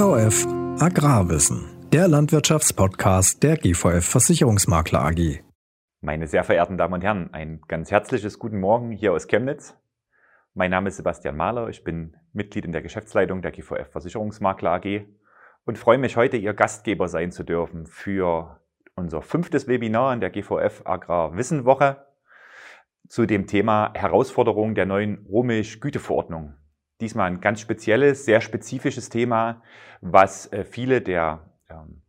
GVF Agrarwissen, der Landwirtschaftspodcast der GVF Versicherungsmakler AG. Meine sehr verehrten Damen und Herren, ein ganz herzliches Guten Morgen hier aus Chemnitz. Mein Name ist Sebastian Mahler, ich bin Mitglied in der Geschäftsleitung der GVF Versicherungsmakler AG und freue mich heute Ihr Gastgeber sein zu dürfen für unser fünftes Webinar in der GVF Agrarwissenwoche zu dem Thema Herausforderungen der neuen Rohmilchgüteverordnung. Diesmal ein ganz spezielles, sehr spezifisches Thema, was äh, viele der ähm,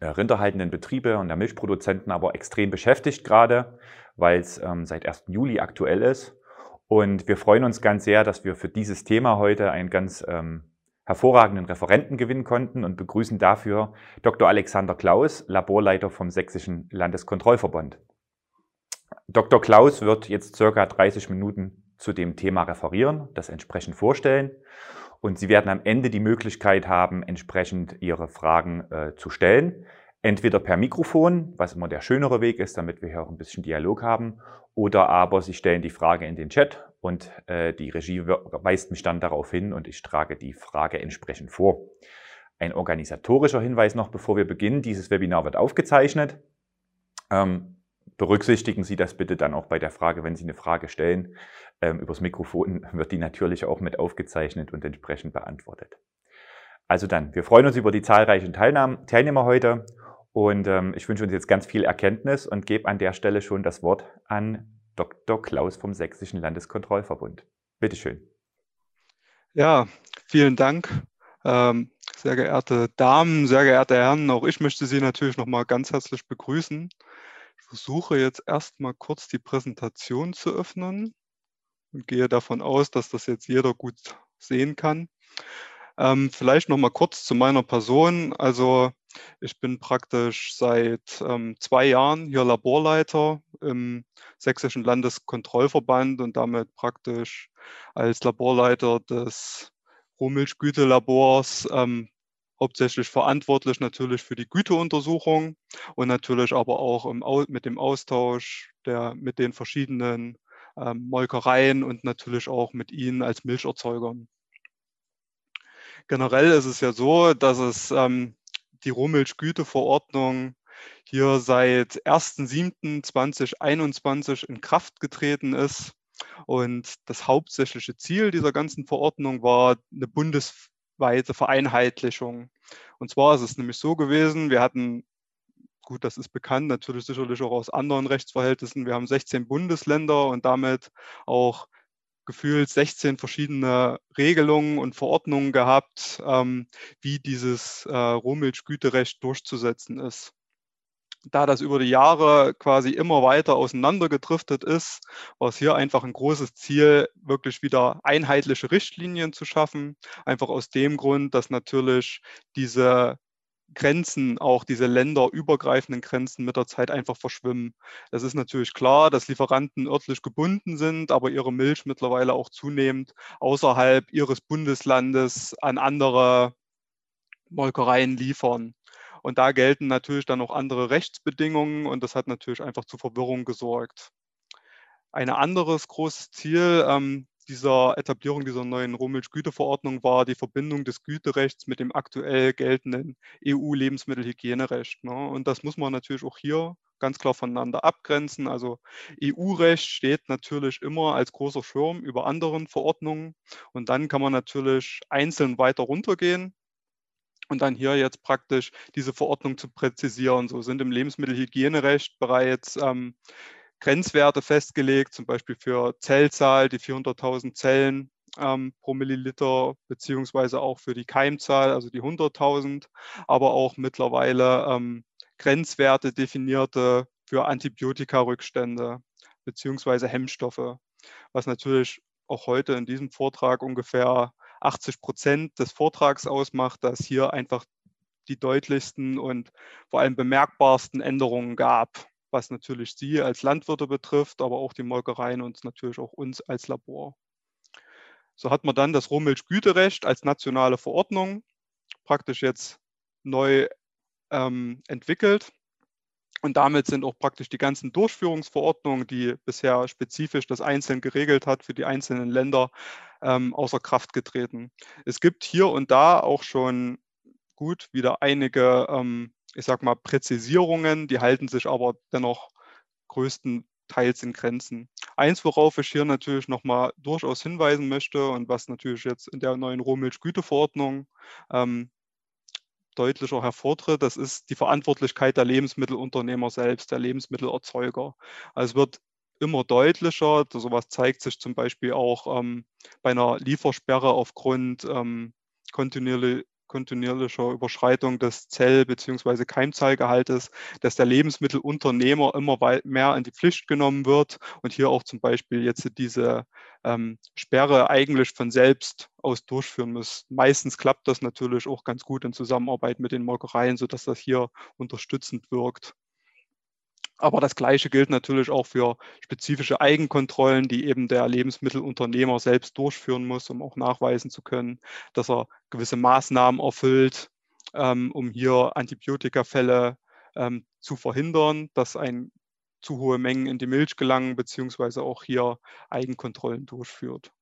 äh, rinderhaltenden Betriebe und der Milchproduzenten aber extrem beschäftigt gerade, weil es ähm, seit 1. Juli aktuell ist. Und wir freuen uns ganz sehr, dass wir für dieses Thema heute einen ganz ähm, hervorragenden Referenten gewinnen konnten und begrüßen dafür Dr. Alexander Klaus, Laborleiter vom Sächsischen Landeskontrollverband. Dr. Klaus wird jetzt circa 30 Minuten zu dem Thema referieren, das entsprechend vorstellen. Und Sie werden am Ende die Möglichkeit haben, entsprechend Ihre Fragen äh, zu stellen. Entweder per Mikrofon, was immer der schönere Weg ist, damit wir hier auch ein bisschen Dialog haben, oder aber Sie stellen die Frage in den Chat und äh, die Regie weist mich dann darauf hin und ich trage die Frage entsprechend vor. Ein organisatorischer Hinweis noch, bevor wir beginnen. Dieses Webinar wird aufgezeichnet. Ähm, berücksichtigen Sie das bitte dann auch bei der Frage, wenn Sie eine Frage stellen. Ähm, übers Mikrofon wird die natürlich auch mit aufgezeichnet und entsprechend beantwortet. Also dann, wir freuen uns über die zahlreichen Teilnahmen, Teilnehmer heute und ähm, ich wünsche uns jetzt ganz viel Erkenntnis und gebe an der Stelle schon das Wort an Dr. Klaus vom Sächsischen Landeskontrollverbund. Bitte schön. Ja, vielen Dank. Ähm, sehr geehrte Damen, sehr geehrte Herren, auch ich möchte Sie natürlich nochmal ganz herzlich begrüßen versuche jetzt erstmal kurz die Präsentation zu öffnen und gehe davon aus, dass das jetzt jeder gut sehen kann. Ähm, vielleicht noch mal kurz zu meiner Person. Also ich bin praktisch seit ähm, zwei Jahren hier Laborleiter im Sächsischen Landeskontrollverband und damit praktisch als Laborleiter des Rohmilchgütelabors ähm, hauptsächlich verantwortlich natürlich für die Güteuntersuchung und natürlich aber auch im, mit dem Austausch der, mit den verschiedenen ähm, Molkereien und natürlich auch mit ihnen als Milcherzeugern. Generell ist es ja so, dass es ähm, die Rohmilchgüteverordnung hier seit 1.7.2021 in Kraft getreten ist. Und das hauptsächliche Ziel dieser ganzen Verordnung war eine bundes weite Vereinheitlichung. Und zwar ist es nämlich so gewesen, wir hatten, gut, das ist bekannt, natürlich sicherlich auch aus anderen Rechtsverhältnissen, wir haben 16 Bundesländer und damit auch gefühlt 16 verschiedene Regelungen und Verordnungen gehabt, ähm, wie dieses äh, Rohmilchgüterecht durchzusetzen ist da das über die Jahre quasi immer weiter auseinandergedriftet ist, war es hier einfach ein großes Ziel, wirklich wieder einheitliche Richtlinien zu schaffen. Einfach aus dem Grund, dass natürlich diese Grenzen, auch diese länderübergreifenden Grenzen mit der Zeit einfach verschwimmen. Es ist natürlich klar, dass Lieferanten örtlich gebunden sind, aber ihre Milch mittlerweile auch zunehmend außerhalb ihres Bundeslandes an andere Molkereien liefern. Und da gelten natürlich dann auch andere Rechtsbedingungen und das hat natürlich einfach zu Verwirrung gesorgt. Ein anderes großes Ziel ähm, dieser Etablierung dieser neuen Rohmilchgüteverordnung war die Verbindung des Güterechts mit dem aktuell geltenden EU-Lebensmittelhygienerecht. Ne? Und das muss man natürlich auch hier ganz klar voneinander abgrenzen. Also EU-Recht steht natürlich immer als großer Schirm über anderen Verordnungen und dann kann man natürlich einzeln weiter runtergehen und dann hier jetzt praktisch diese Verordnung zu präzisieren. So sind im Lebensmittelhygienerecht bereits ähm, Grenzwerte festgelegt, zum Beispiel für Zellzahl, die 400.000 Zellen ähm, pro Milliliter, beziehungsweise auch für die Keimzahl, also die 100.000, aber auch mittlerweile ähm, Grenzwerte definierte für Antibiotika-Rückstände beziehungsweise Hemmstoffe, was natürlich auch heute in diesem Vortrag ungefähr 80 Prozent des Vortrags ausmacht, dass hier einfach die deutlichsten und vor allem bemerkbarsten Änderungen gab, was natürlich Sie als Landwirte betrifft, aber auch die Molkereien und natürlich auch uns als Labor. So hat man dann das Rohmilchgüterecht als nationale Verordnung praktisch jetzt neu ähm, entwickelt. Und damit sind auch praktisch die ganzen Durchführungsverordnungen, die bisher spezifisch das einzeln geregelt hat für die einzelnen Länder, ähm, außer Kraft getreten. Es gibt hier und da auch schon gut wieder einige, ähm, ich sag mal, Präzisierungen, die halten sich aber dennoch größtenteils in Grenzen. Eins, worauf ich hier natürlich nochmal durchaus hinweisen möchte und was natürlich jetzt in der neuen Rohmilchgüteverordnung ähm, deutlicher hervortritt, das ist die Verantwortlichkeit der Lebensmittelunternehmer selbst, der Lebensmittelerzeuger. Also es wird immer deutlicher, sowas zeigt sich zum Beispiel auch ähm, bei einer Liefersperre aufgrund ähm, kontinuierlich, kontinuierlicher Überschreitung des Zell- bzw. Keimzahlgehaltes, dass der Lebensmittelunternehmer immer mehr in die Pflicht genommen wird und hier auch zum Beispiel jetzt diese ähm, Sperre eigentlich von selbst aus durchführen muss. Meistens klappt das natürlich auch ganz gut in Zusammenarbeit mit den Molkereien, sodass das hier unterstützend wirkt. Aber das Gleiche gilt natürlich auch für spezifische Eigenkontrollen, die eben der Lebensmittelunternehmer selbst durchführen muss, um auch nachweisen zu können, dass er gewisse Maßnahmen erfüllt, ähm, um hier Antibiotikafälle ähm, zu verhindern, dass ein zu hohe Mengen in die Milch gelangen, beziehungsweise auch hier Eigenkontrollen durchführt.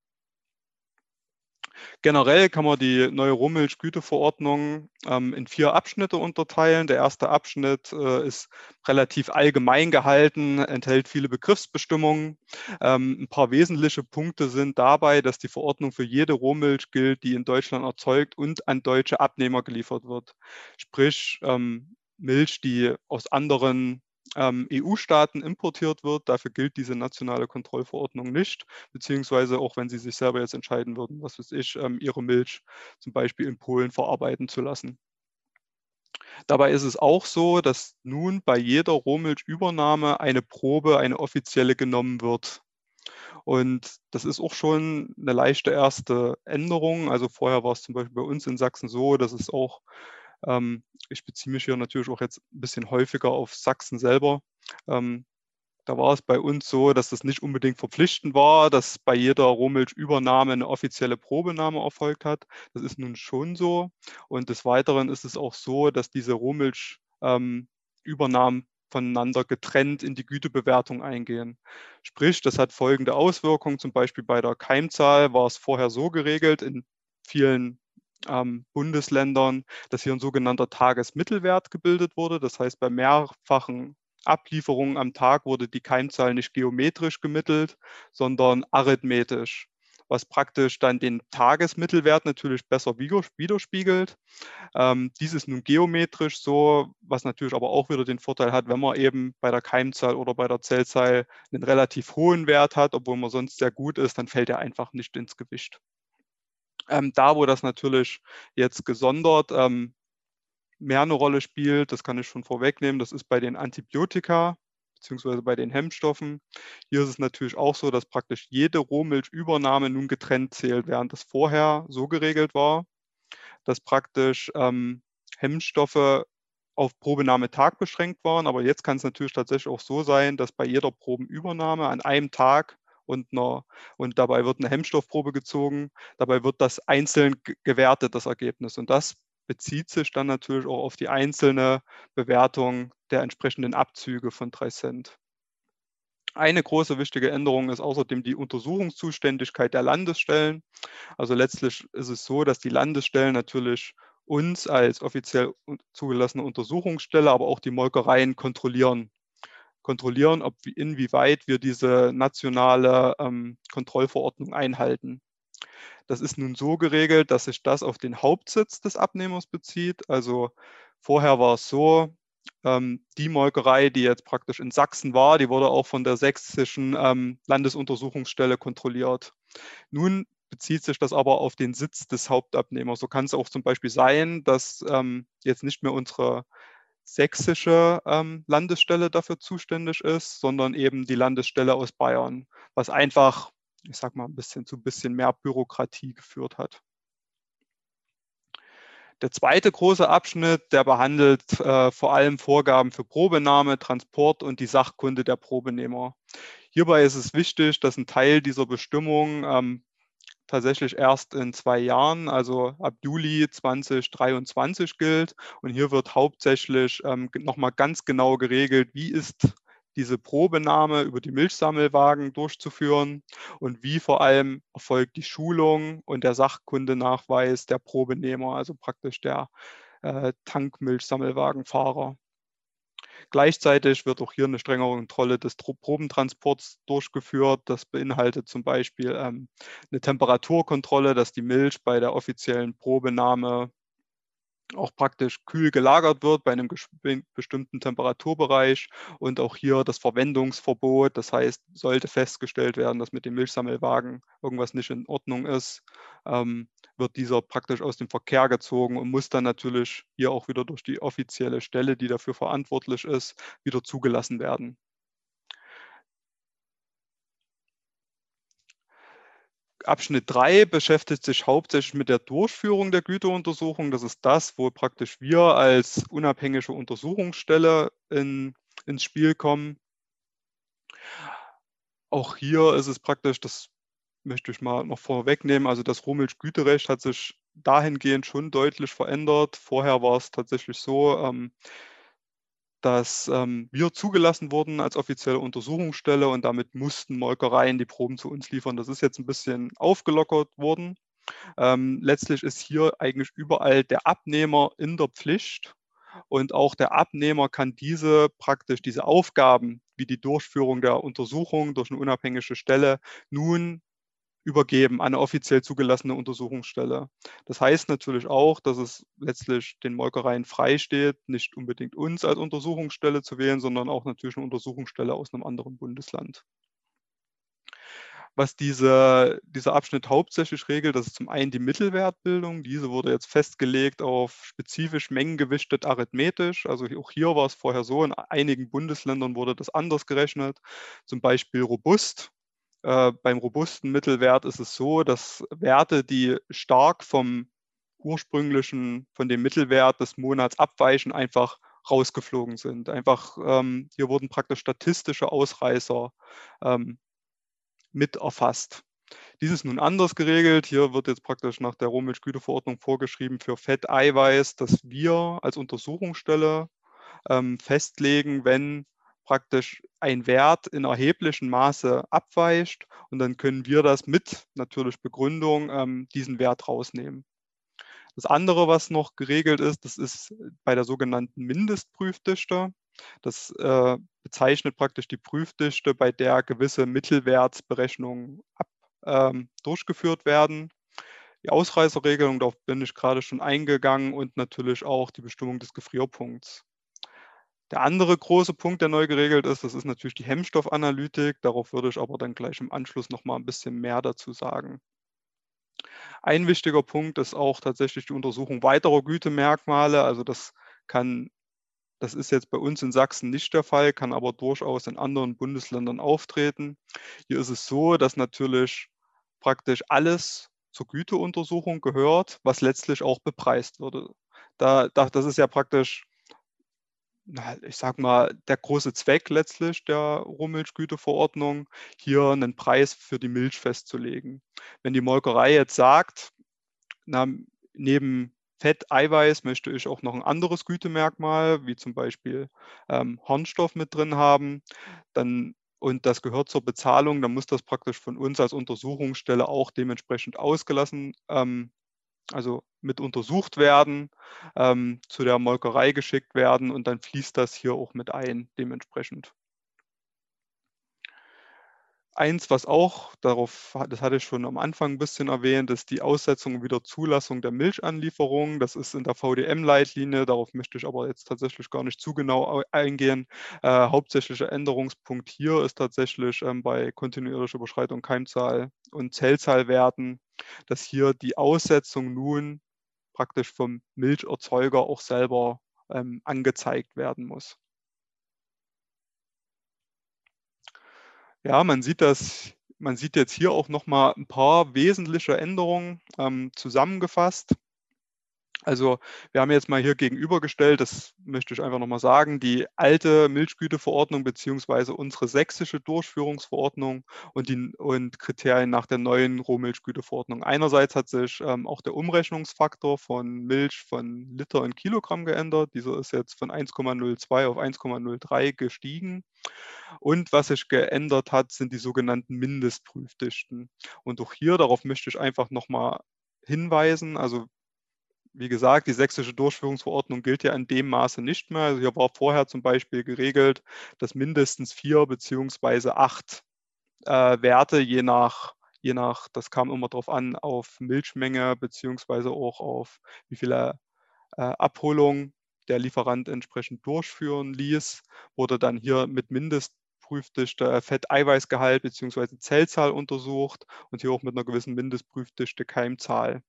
Generell kann man die neue Rohmilchgüteverordnung ähm, in vier Abschnitte unterteilen. Der erste Abschnitt äh, ist relativ allgemein gehalten, enthält viele Begriffsbestimmungen. Ähm, ein paar wesentliche Punkte sind dabei, dass die Verordnung für jede Rohmilch gilt, die in Deutschland erzeugt und an deutsche Abnehmer geliefert wird. Sprich, ähm, Milch, die aus anderen ähm, EU-Staaten importiert wird. Dafür gilt diese nationale Kontrollverordnung nicht, beziehungsweise auch wenn Sie sich selber jetzt entscheiden würden, was weiß ich, ähm, Ihre Milch zum Beispiel in Polen verarbeiten zu lassen. Dabei ist es auch so, dass nun bei jeder Rohmilchübernahme eine Probe, eine offizielle genommen wird. Und das ist auch schon eine leichte erste Änderung. Also vorher war es zum Beispiel bei uns in Sachsen so, dass es auch ähm, ich beziehe mich hier natürlich auch jetzt ein bisschen häufiger auf Sachsen selber. Ähm, da war es bei uns so, dass das nicht unbedingt verpflichtend war, dass bei jeder Rohmilchübernahme eine offizielle Probenahme erfolgt hat. Das ist nun schon so. Und des Weiteren ist es auch so, dass diese Rohmilchübernahmen ähm, voneinander getrennt in die Gütebewertung eingehen. Sprich, das hat folgende Auswirkungen. Zum Beispiel bei der Keimzahl war es vorher so geregelt in vielen ähm, Bundesländern, dass hier ein sogenannter Tagesmittelwert gebildet wurde. Das heißt, bei mehrfachen Ablieferungen am Tag wurde die Keimzahl nicht geometrisch gemittelt, sondern arithmetisch, was praktisch dann den Tagesmittelwert natürlich besser widerspiegelt. Ähm, dies ist nun geometrisch so, was natürlich aber auch wieder den Vorteil hat, wenn man eben bei der Keimzahl oder bei der Zellzahl einen relativ hohen Wert hat, obwohl man sonst sehr gut ist, dann fällt er einfach nicht ins Gewicht. Ähm, da, wo das natürlich jetzt gesondert ähm, mehr eine Rolle spielt, das kann ich schon vorwegnehmen, das ist bei den Antibiotika beziehungsweise bei den Hemmstoffen. Hier ist es natürlich auch so, dass praktisch jede Rohmilchübernahme nun getrennt zählt, während das vorher so geregelt war, dass praktisch ähm, Hemmstoffe auf Probenahmetag beschränkt waren. Aber jetzt kann es natürlich tatsächlich auch so sein, dass bei jeder Probenübernahme an einem Tag und, einer, und dabei wird eine Hemmstoffprobe gezogen. Dabei wird das einzeln gewertet, das Ergebnis. Und das bezieht sich dann natürlich auch auf die einzelne Bewertung der entsprechenden Abzüge von 3 Cent. Eine große wichtige Änderung ist außerdem die Untersuchungszuständigkeit der Landesstellen. Also letztlich ist es so, dass die Landesstellen natürlich uns als offiziell zugelassene Untersuchungsstelle, aber auch die Molkereien kontrollieren kontrollieren, ob inwieweit wir diese nationale ähm, Kontrollverordnung einhalten. Das ist nun so geregelt, dass sich das auf den Hauptsitz des Abnehmers bezieht. Also vorher war es so, ähm, die Molkerei, die jetzt praktisch in Sachsen war, die wurde auch von der sächsischen ähm, Landesuntersuchungsstelle kontrolliert. Nun bezieht sich das aber auf den Sitz des Hauptabnehmers. So kann es auch zum Beispiel sein, dass ähm, jetzt nicht mehr unsere sächsische ähm, Landesstelle dafür zuständig ist, sondern eben die Landesstelle aus Bayern, was einfach, ich sag mal, ein bisschen zu ein bisschen mehr Bürokratie geführt hat. Der zweite große Abschnitt, der behandelt äh, vor allem Vorgaben für Probenahme, Transport und die Sachkunde der Probenehmer. Hierbei ist es wichtig, dass ein Teil dieser Bestimmung ähm, tatsächlich erst in zwei Jahren, also ab Juli 2023 gilt. Und hier wird hauptsächlich ähm, nochmal ganz genau geregelt, wie ist diese Probenahme über die Milchsammelwagen durchzuführen und wie vor allem erfolgt die Schulung und der Sachkundenachweis der Probenehmer, also praktisch der äh, Tankmilchsammelwagenfahrer. Gleichzeitig wird auch hier eine strengere Kontrolle des Probentransports durchgeführt. Das beinhaltet zum Beispiel ähm, eine Temperaturkontrolle, dass die Milch bei der offiziellen Probenahme auch praktisch kühl gelagert wird bei einem bestimmten Temperaturbereich und auch hier das Verwendungsverbot. Das heißt, sollte festgestellt werden, dass mit dem Milchsammelwagen irgendwas nicht in Ordnung ist, ähm, wird dieser praktisch aus dem Verkehr gezogen und muss dann natürlich hier auch wieder durch die offizielle Stelle, die dafür verantwortlich ist, wieder zugelassen werden. Abschnitt 3 beschäftigt sich hauptsächlich mit der Durchführung der Güteruntersuchung. Das ist das, wo praktisch wir als unabhängige Untersuchungsstelle in, ins Spiel kommen. Auch hier ist es praktisch, das möchte ich mal noch vorwegnehmen, also das Rohmilchgüterecht hat sich dahingehend schon deutlich verändert. Vorher war es tatsächlich so, ähm, dass ähm, wir zugelassen wurden als offizielle Untersuchungsstelle und damit mussten Molkereien die Proben zu uns liefern. Das ist jetzt ein bisschen aufgelockert worden. Ähm, letztlich ist hier eigentlich überall der Abnehmer in der Pflicht und auch der Abnehmer kann diese praktisch, diese Aufgaben wie die Durchführung der Untersuchung durch eine unabhängige Stelle nun übergeben an eine offiziell zugelassene Untersuchungsstelle. Das heißt natürlich auch, dass es letztlich den Molkereien freisteht, nicht unbedingt uns als Untersuchungsstelle zu wählen, sondern auch natürlich eine Untersuchungsstelle aus einem anderen Bundesland. Was diese, dieser Abschnitt hauptsächlich regelt, das ist zum einen die Mittelwertbildung. Diese wurde jetzt festgelegt auf spezifisch mengengewichtet arithmetisch. Also auch hier war es vorher so, in einigen Bundesländern wurde das anders gerechnet. Zum Beispiel robust äh, beim robusten Mittelwert ist es so, dass Werte, die stark vom ursprünglichen, von dem Mittelwert des Monats abweichen, einfach rausgeflogen sind. Einfach, ähm, hier wurden praktisch statistische Ausreißer ähm, mit erfasst. Dies ist nun anders geregelt. Hier wird jetzt praktisch nach der Rohmilchgüteverordnung vorgeschrieben für Fett, Eiweiß, dass wir als Untersuchungsstelle ähm, festlegen, wenn praktisch ein Wert in erheblichem Maße abweicht und dann können wir das mit natürlich Begründung ähm, diesen Wert rausnehmen. Das andere, was noch geregelt ist, das ist bei der sogenannten Mindestprüfdichte. Das äh, bezeichnet praktisch die Prüfdichte, bei der gewisse Mittelwertsberechnungen ab, ähm, durchgeführt werden. Die Ausreißerregelung, darauf bin ich gerade schon eingegangen und natürlich auch die Bestimmung des Gefrierpunkts. Der andere große Punkt, der neu geregelt ist, das ist natürlich die Hemmstoffanalytik. Darauf würde ich aber dann gleich im Anschluss noch mal ein bisschen mehr dazu sagen. Ein wichtiger Punkt ist auch tatsächlich die Untersuchung weiterer Gütemerkmale. Also das kann, das ist jetzt bei uns in Sachsen nicht der Fall, kann aber durchaus in anderen Bundesländern auftreten. Hier ist es so, dass natürlich praktisch alles zur Güteuntersuchung gehört, was letztlich auch bepreist würde. Da, da, das ist ja praktisch ich sag mal, der große Zweck letztlich der Rohmilchgüteverordnung, hier einen Preis für die Milch festzulegen. Wenn die Molkerei jetzt sagt, na, neben Fett, Eiweiß möchte ich auch noch ein anderes Gütemerkmal, wie zum Beispiel ähm, Harnstoff mit drin haben, dann und das gehört zur Bezahlung, dann muss das praktisch von uns als Untersuchungsstelle auch dementsprechend ausgelassen ähm, also mit untersucht werden, ähm, zu der Molkerei geschickt werden und dann fließt das hier auch mit ein dementsprechend. Eins, was auch, darauf, das hatte ich schon am Anfang ein bisschen erwähnt, ist die Aussetzung und Wiederzulassung der Milchanlieferung. Das ist in der VDM-Leitlinie, darauf möchte ich aber jetzt tatsächlich gar nicht zu genau eingehen. Äh, hauptsächlicher Änderungspunkt hier ist tatsächlich ähm, bei kontinuierlicher Überschreitung Keimzahl und Zellzahlwerten, dass hier die Aussetzung nun praktisch vom Milcherzeuger auch selber ähm, angezeigt werden muss. Ja, man sieht das, man sieht jetzt hier auch noch mal ein paar wesentliche Änderungen ähm, zusammengefasst. Also wir haben jetzt mal hier gegenübergestellt, das möchte ich einfach nochmal sagen, die alte Milchgüteverordnung beziehungsweise unsere sächsische Durchführungsverordnung und, die, und Kriterien nach der neuen Rohmilchgüteverordnung. Einerseits hat sich ähm, auch der Umrechnungsfaktor von Milch von Liter in Kilogramm geändert. Dieser ist jetzt von 1,02 auf 1,03 gestiegen. Und was sich geändert hat, sind die sogenannten Mindestprüfdichten. Und auch hier, darauf möchte ich einfach nochmal hinweisen. Also wie gesagt, die sächsische Durchführungsverordnung gilt ja in dem Maße nicht mehr. Also hier war vorher zum Beispiel geregelt, dass mindestens vier beziehungsweise acht äh, Werte je nach, je nach, das kam immer darauf an, auf Milchmenge beziehungsweise auch auf wie viele äh, Abholungen der Lieferant entsprechend durchführen ließ, wurde dann hier mit Mindestprüfdichte äh, Fett-Eiweißgehalt bzw. Zellzahl untersucht und hier auch mit einer gewissen Mindestprüfdichte Keimzahl.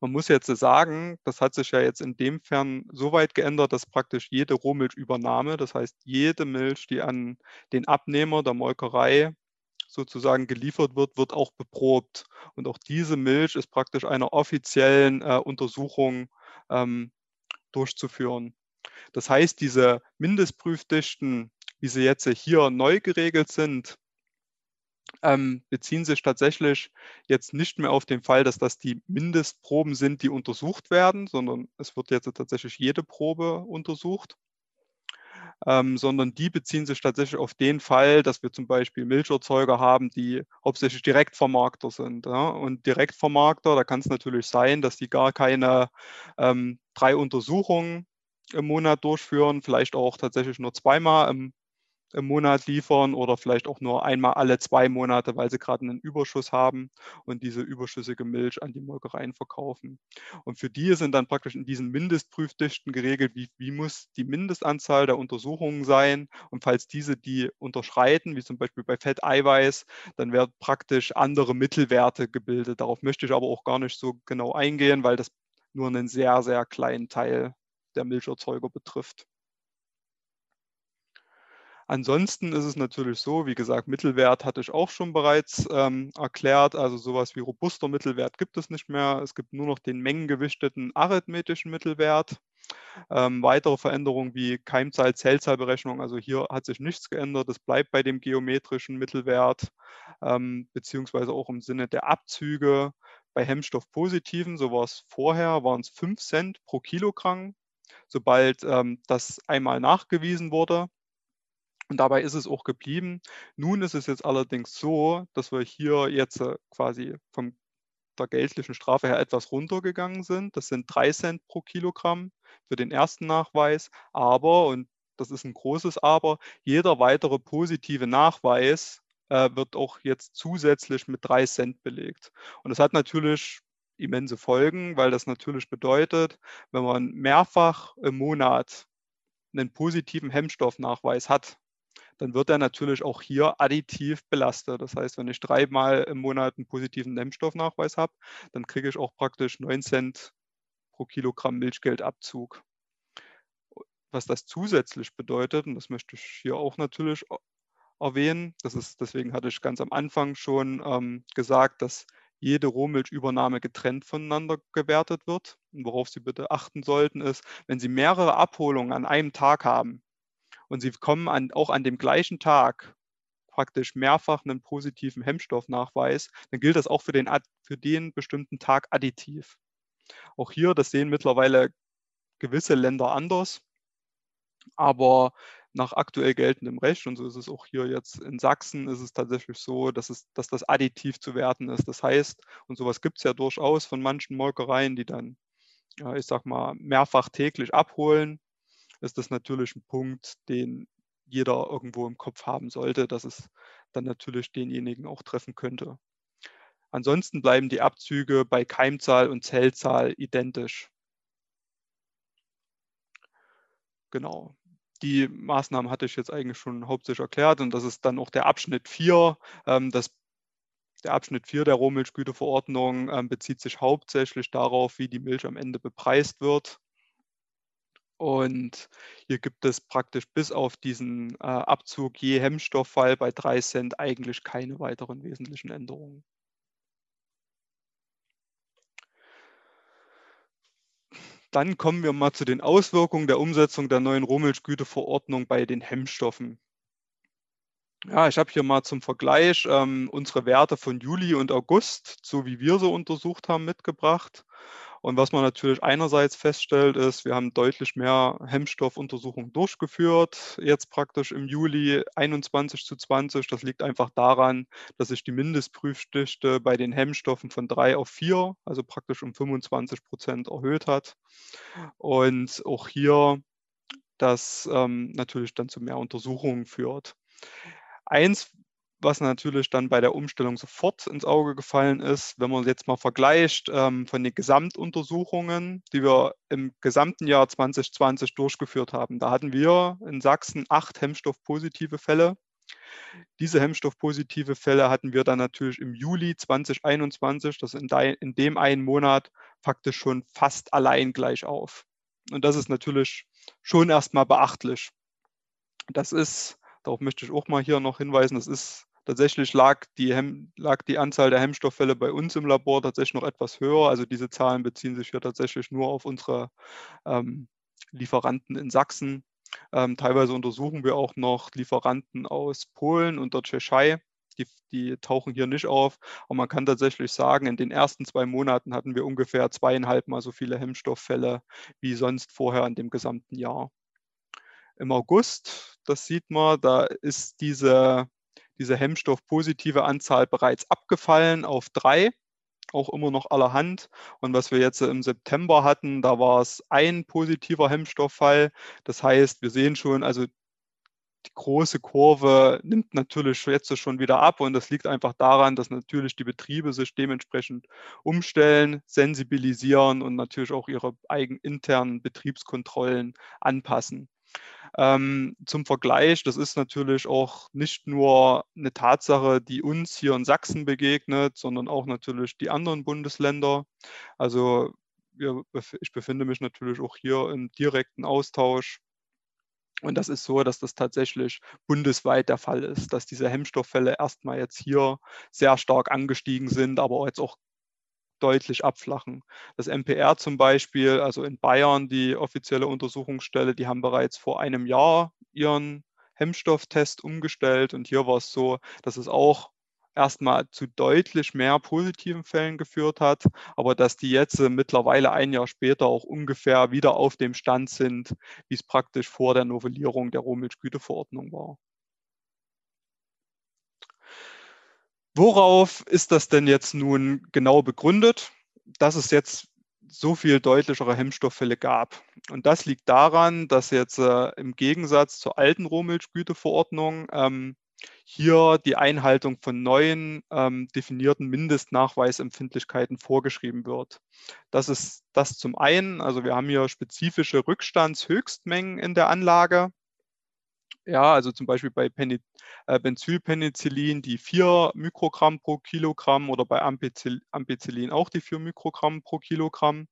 Man muss jetzt sagen, das hat sich ja jetzt in dem Fern so weit geändert, dass praktisch jede Rohmilchübernahme, das heißt jede Milch, die an den Abnehmer der Molkerei sozusagen geliefert wird, wird auch beprobt. Und auch diese Milch ist praktisch einer offiziellen äh, Untersuchung ähm, durchzuführen. Das heißt, diese Mindestprüfdichten, wie sie jetzt hier neu geregelt sind, beziehen sich tatsächlich jetzt nicht mehr auf den Fall, dass das die Mindestproben sind, die untersucht werden, sondern es wird jetzt tatsächlich jede Probe untersucht. Ähm, sondern die beziehen sich tatsächlich auf den Fall, dass wir zum Beispiel Milcherzeuger haben, die hauptsächlich Direktvermarkter sind. Ja? Und Direktvermarkter, da kann es natürlich sein, dass die gar keine ähm, drei Untersuchungen im Monat durchführen, vielleicht auch tatsächlich nur zweimal im im Monat liefern oder vielleicht auch nur einmal alle zwei Monate, weil sie gerade einen Überschuss haben und diese überschüssige Milch an die Molkereien verkaufen. Und für die sind dann praktisch in diesen Mindestprüfdichten geregelt, wie, wie muss die Mindestanzahl der Untersuchungen sein. Und falls diese die unterschreiten, wie zum Beispiel bei Fetteiweiß, dann werden praktisch andere Mittelwerte gebildet. Darauf möchte ich aber auch gar nicht so genau eingehen, weil das nur einen sehr, sehr kleinen Teil der Milcherzeuger betrifft. Ansonsten ist es natürlich so, wie gesagt, Mittelwert hatte ich auch schon bereits ähm, erklärt. Also sowas wie robuster Mittelwert gibt es nicht mehr. Es gibt nur noch den mengengewichteten arithmetischen Mittelwert. Ähm, weitere Veränderungen wie Keimzahl, Zellzahlberechnung, also hier hat sich nichts geändert. Es bleibt bei dem geometrischen Mittelwert, ähm, beziehungsweise auch im Sinne der Abzüge. Bei Hemmstoffpositiven, so war es vorher, waren es 5 Cent pro Kilogramm. Sobald ähm, das einmal nachgewiesen wurde, und dabei ist es auch geblieben. Nun ist es jetzt allerdings so, dass wir hier jetzt äh, quasi von der geldlichen Strafe her etwas runtergegangen sind. Das sind drei Cent pro Kilogramm für den ersten Nachweis. Aber, und das ist ein großes Aber, jeder weitere positive Nachweis äh, wird auch jetzt zusätzlich mit drei Cent belegt. Und das hat natürlich immense Folgen, weil das natürlich bedeutet, wenn man mehrfach im Monat einen positiven Hemmstoffnachweis hat, dann wird er natürlich auch hier additiv belastet. Das heißt, wenn ich dreimal im Monat einen positiven Dämmstoffnachweis habe, dann kriege ich auch praktisch 9 Cent pro Kilogramm Milchgeldabzug. Was das zusätzlich bedeutet, und das möchte ich hier auch natürlich erwähnen, das ist, deswegen hatte ich ganz am Anfang schon ähm, gesagt, dass jede Rohmilchübernahme getrennt voneinander gewertet wird. Und worauf Sie bitte achten sollten, ist, wenn Sie mehrere Abholungen an einem Tag haben, und sie kommen an, auch an dem gleichen Tag praktisch mehrfach einen positiven Hemmstoffnachweis, dann gilt das auch für den, für den bestimmten Tag additiv. Auch hier, das sehen mittlerweile gewisse Länder anders, aber nach aktuell geltendem Recht, und so ist es auch hier jetzt in Sachsen, ist es tatsächlich so, dass, es, dass das additiv zu werten ist. Das heißt, und sowas gibt es ja durchaus von manchen Molkereien, die dann, ja, ich sag mal, mehrfach täglich abholen ist das natürlich ein Punkt, den jeder irgendwo im Kopf haben sollte, dass es dann natürlich denjenigen auch treffen könnte. Ansonsten bleiben die Abzüge bei Keimzahl und Zellzahl identisch. Genau. Die Maßnahmen hatte ich jetzt eigentlich schon hauptsächlich erklärt und das ist dann auch der Abschnitt 4. Ähm, das, der Abschnitt 4 der Rohmilchgüteverordnung ähm, bezieht sich hauptsächlich darauf, wie die Milch am Ende bepreist wird. Und hier gibt es praktisch bis auf diesen äh, Abzug je Hemmstofffall bei 3 Cent eigentlich keine weiteren wesentlichen Änderungen. Dann kommen wir mal zu den Auswirkungen der Umsetzung der neuen Rohmilchgüteverordnung bei den Hemmstoffen. Ja, ich habe hier mal zum Vergleich ähm, unsere Werte von Juli und August, so wie wir sie untersucht haben, mitgebracht. Und was man natürlich einerseits feststellt, ist, wir haben deutlich mehr Hemmstoffuntersuchungen durchgeführt, jetzt praktisch im Juli 21 zu 20. Das liegt einfach daran, dass sich die Mindestprüfdichte bei den Hemmstoffen von 3 auf 4, also praktisch um 25 Prozent erhöht hat. Und auch hier das ähm, natürlich dann zu mehr Untersuchungen führt. Eins, was natürlich dann bei der Umstellung sofort ins Auge gefallen ist, wenn man jetzt mal vergleicht ähm, von den Gesamtuntersuchungen, die wir im gesamten Jahr 2020 durchgeführt haben. Da hatten wir in Sachsen acht Hemmstoffpositive Fälle. Diese Hemmstoffpositive Fälle hatten wir dann natürlich im Juli 2021, das in, de, in dem einen Monat faktisch schon fast allein gleich auf. Und das ist natürlich schon erstmal beachtlich. Das ist, darauf möchte ich auch mal hier noch hinweisen, das ist Tatsächlich lag die, Hem lag die Anzahl der Hemmstofffälle bei uns im Labor tatsächlich noch etwas höher. Also diese Zahlen beziehen sich hier tatsächlich nur auf unsere ähm, Lieferanten in Sachsen. Ähm, teilweise untersuchen wir auch noch Lieferanten aus Polen und der Tschechei. Die, die, tauchen hier nicht auf. Aber man kann tatsächlich sagen, in den ersten zwei Monaten hatten wir ungefähr zweieinhalb Mal so viele Hemmstofffälle wie sonst vorher in dem gesamten Jahr. Im August, das sieht man, da ist diese diese Hemmstoff-positive Anzahl bereits abgefallen auf drei, auch immer noch allerhand. Und was wir jetzt im September hatten, da war es ein positiver Hemmstofffall. Das heißt, wir sehen schon, also die große Kurve nimmt natürlich jetzt schon wieder ab und das liegt einfach daran, dass natürlich die Betriebe sich dementsprechend umstellen, sensibilisieren und natürlich auch ihre eigenen internen Betriebskontrollen anpassen. Ähm, zum Vergleich, das ist natürlich auch nicht nur eine Tatsache, die uns hier in Sachsen begegnet, sondern auch natürlich die anderen Bundesländer. Also wir, ich befinde mich natürlich auch hier im direkten Austausch. Und das ist so, dass das tatsächlich bundesweit der Fall ist, dass diese Hemmstofffälle erstmal jetzt hier sehr stark angestiegen sind, aber jetzt auch deutlich abflachen. Das MPR zum Beispiel, also in Bayern die offizielle Untersuchungsstelle, die haben bereits vor einem Jahr ihren Hemmstofftest umgestellt und hier war es so, dass es auch erstmal zu deutlich mehr positiven Fällen geführt hat, aber dass die jetzt mittlerweile ein Jahr später auch ungefähr wieder auf dem Stand sind, wie es praktisch vor der Novellierung der Rohmilchgüteverordnung war. Worauf ist das denn jetzt nun genau begründet, dass es jetzt so viel deutlichere Hemmstofffälle gab? Und das liegt daran, dass jetzt äh, im Gegensatz zur alten Rohmilchgüteverordnung ähm, hier die Einhaltung von neuen ähm, definierten Mindestnachweisempfindlichkeiten vorgeschrieben wird. Das ist das zum einen, also wir haben hier spezifische Rückstandshöchstmengen in der Anlage. Ja, also zum Beispiel bei Peni äh, Benzylpenicillin die 4 Mikrogramm pro Kilogramm oder bei Ampicillin auch die 4 Mikrogramm pro Kilogramm.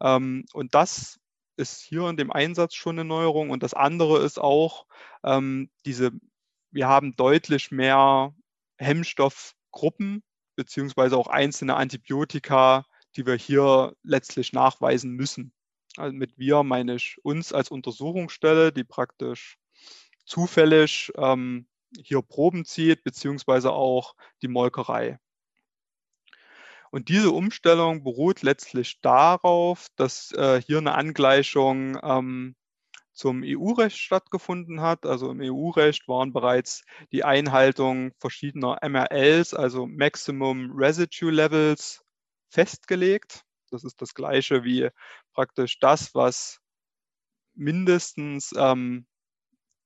Ähm, und das ist hier in dem Einsatz schon eine Neuerung. Und das andere ist auch ähm, diese, wir haben deutlich mehr Hemmstoffgruppen beziehungsweise auch einzelne Antibiotika, die wir hier letztlich nachweisen müssen. Also mit wir meine ich uns als Untersuchungsstelle, die praktisch zufällig ähm, hier Proben zieht, beziehungsweise auch die Molkerei. Und diese Umstellung beruht letztlich darauf, dass äh, hier eine Angleichung ähm, zum EU-Recht stattgefunden hat. Also im EU-Recht waren bereits die Einhaltung verschiedener MRLs, also Maximum Residue Levels, festgelegt. Das ist das gleiche wie praktisch das, was mindestens ähm,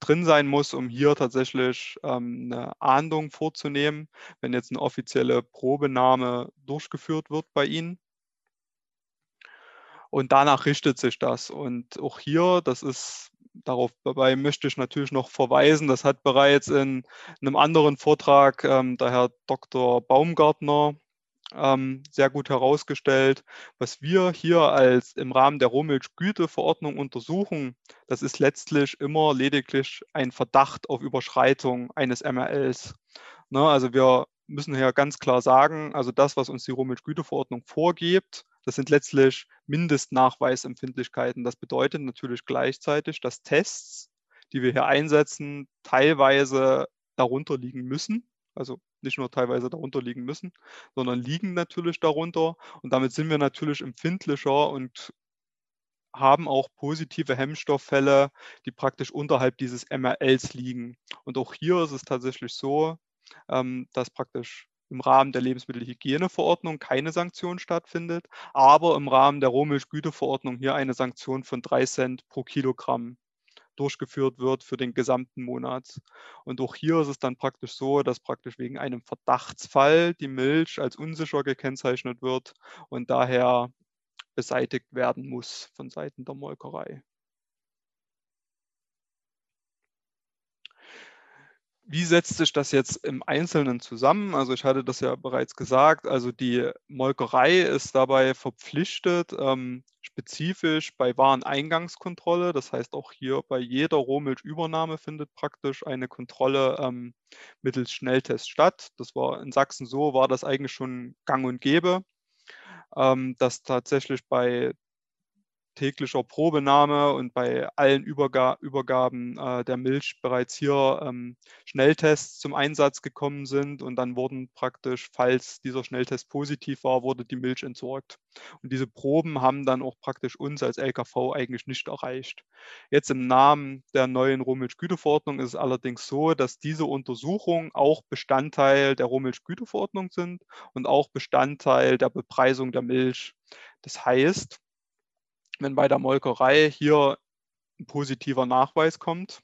drin sein muss, um hier tatsächlich ähm, eine Ahndung vorzunehmen, wenn jetzt eine offizielle Probenahme durchgeführt wird bei Ihnen. Und danach richtet sich das. Und auch hier, das ist, darauf dabei möchte ich natürlich noch verweisen, das hat bereits in einem anderen Vortrag ähm, der Herr Dr. Baumgartner ähm, sehr gut herausgestellt. Was wir hier als im Rahmen der Rohmilchgüteverordnung untersuchen, das ist letztlich immer lediglich ein Verdacht auf Überschreitung eines MRLs. Ne, also wir müssen hier ganz klar sagen, also das, was uns die Rohmilchgüteverordnung vorgibt, Das sind letztlich Mindestnachweisempfindlichkeiten. Das bedeutet natürlich gleichzeitig, dass Tests, die wir hier einsetzen, teilweise darunter liegen müssen. Also nicht nur teilweise darunter liegen müssen, sondern liegen natürlich darunter. Und damit sind wir natürlich empfindlicher und haben auch positive Hemmstofffälle, die praktisch unterhalb dieses MRLs liegen. Und auch hier ist es tatsächlich so, ähm, dass praktisch im Rahmen der Lebensmittelhygieneverordnung keine Sanktion stattfindet, aber im Rahmen der Rohmilchgüteverordnung hier eine Sanktion von 3 Cent pro Kilogramm durchgeführt wird für den gesamten Monat. Und auch hier ist es dann praktisch so, dass praktisch wegen einem Verdachtsfall die Milch als unsicher gekennzeichnet wird und daher beseitigt werden muss von Seiten der Molkerei. Wie setzt sich das jetzt im Einzelnen zusammen? Also ich hatte das ja bereits gesagt, also die Molkerei ist dabei verpflichtet, ähm, spezifisch bei Wareneingangskontrolle, das heißt auch hier bei jeder Rohmilchübernahme findet praktisch eine Kontrolle ähm, mittels Schnelltest statt. Das war in Sachsen so, war das eigentlich schon gang und gäbe, ähm, dass tatsächlich bei täglicher Probenahme und bei allen Überga Übergaben äh, der Milch bereits hier ähm, Schnelltests zum Einsatz gekommen sind und dann wurden praktisch, falls dieser Schnelltest positiv war, wurde die Milch entsorgt. Und diese Proben haben dann auch praktisch uns als LKV eigentlich nicht erreicht. Jetzt im Namen der neuen Rohmilchgüteverordnung ist es allerdings so, dass diese Untersuchungen auch Bestandteil der Rohmilchgüteverordnung sind und auch Bestandteil der Bepreisung der Milch. Das heißt, wenn bei der Molkerei hier ein positiver Nachweis kommt,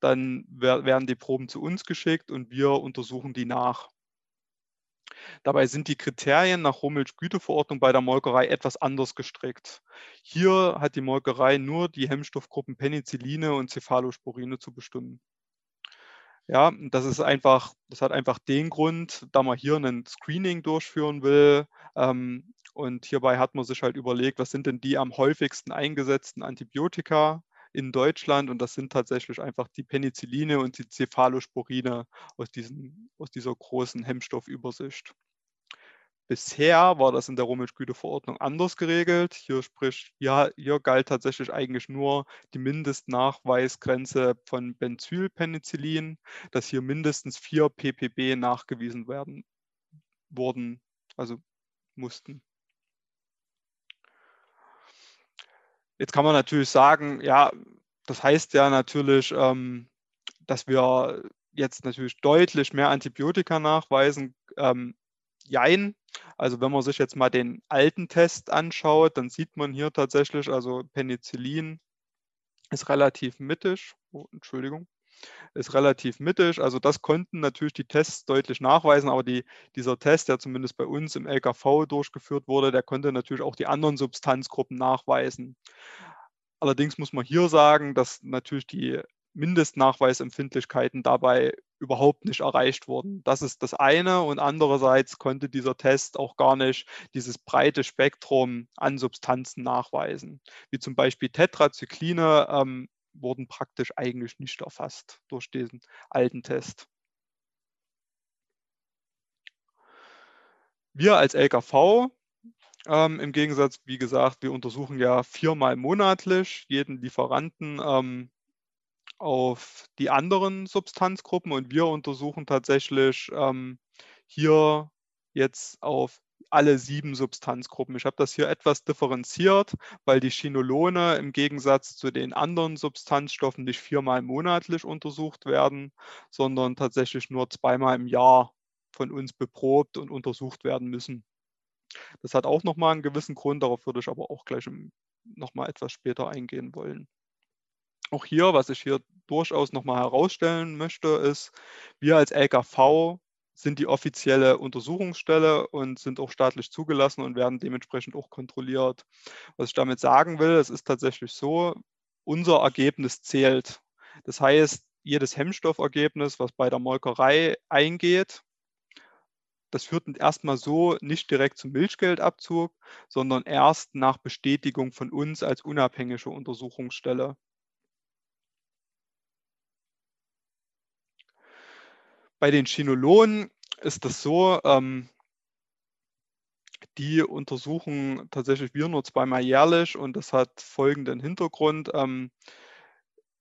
dann werden die Proben zu uns geschickt und wir untersuchen die nach. Dabei sind die Kriterien nach Rohmilchgüteverordnung bei der Molkerei etwas anders gestrickt. Hier hat die Molkerei nur die Hemmstoffgruppen Penicilline und Cephalosporine zu bestimmen. Ja, das ist einfach, das hat einfach den Grund, da man hier ein Screening durchführen will, ähm, und hierbei hat man sich halt überlegt, was sind denn die am häufigsten eingesetzten Antibiotika in Deutschland? Und das sind tatsächlich einfach die Penicilline und die Cephalosporine aus, diesen, aus dieser großen Hemmstoffübersicht. Bisher war das in der Rohmilchgüteverordnung anders geregelt. Hier, sprich, hier, hier galt tatsächlich eigentlich nur die Mindestnachweisgrenze von Benzylpenicillin, dass hier mindestens vier ppb nachgewiesen werden wurden, also mussten. Jetzt kann man natürlich sagen, ja, das heißt ja natürlich, ähm, dass wir jetzt natürlich deutlich mehr Antibiotika nachweisen. Ähm, jein. Also wenn man sich jetzt mal den alten Test anschaut, dann sieht man hier tatsächlich, also Penicillin ist relativ mittig. Oh, Entschuldigung ist relativ mittig. Also das konnten natürlich die Tests deutlich nachweisen, aber die, dieser Test, der zumindest bei uns im LKV durchgeführt wurde, der konnte natürlich auch die anderen Substanzgruppen nachweisen. Allerdings muss man hier sagen, dass natürlich die Mindestnachweisempfindlichkeiten dabei überhaupt nicht erreicht wurden. Das ist das eine. Und andererseits konnte dieser Test auch gar nicht dieses breite Spektrum an Substanzen nachweisen, wie zum Beispiel Tetrazykline ähm, wurden praktisch eigentlich nicht erfasst durch diesen alten Test. Wir als LKV, ähm, im Gegensatz, wie gesagt, wir untersuchen ja viermal monatlich jeden Lieferanten ähm, auf die anderen Substanzgruppen und wir untersuchen tatsächlich ähm, hier jetzt auf alle sieben Substanzgruppen. Ich habe das hier etwas differenziert, weil die Chinolone im Gegensatz zu den anderen Substanzstoffen nicht viermal monatlich untersucht werden, sondern tatsächlich nur zweimal im Jahr von uns beprobt und untersucht werden müssen. Das hat auch nochmal einen gewissen Grund, darauf würde ich aber auch gleich nochmal etwas später eingehen wollen. Auch hier, was ich hier durchaus nochmal herausstellen möchte, ist, wir als LKV sind die offizielle Untersuchungsstelle und sind auch staatlich zugelassen und werden dementsprechend auch kontrolliert. Was ich damit sagen will, es ist tatsächlich so, unser Ergebnis zählt. Das heißt, jedes Hemmstoffergebnis, was bei der Molkerei eingeht, das führt erstmal so nicht direkt zum Milchgeldabzug, sondern erst nach Bestätigung von uns als unabhängige Untersuchungsstelle. Bei den Chinolonen ist das so, ähm, die untersuchen tatsächlich wir nur zweimal jährlich und das hat folgenden Hintergrund. Ähm,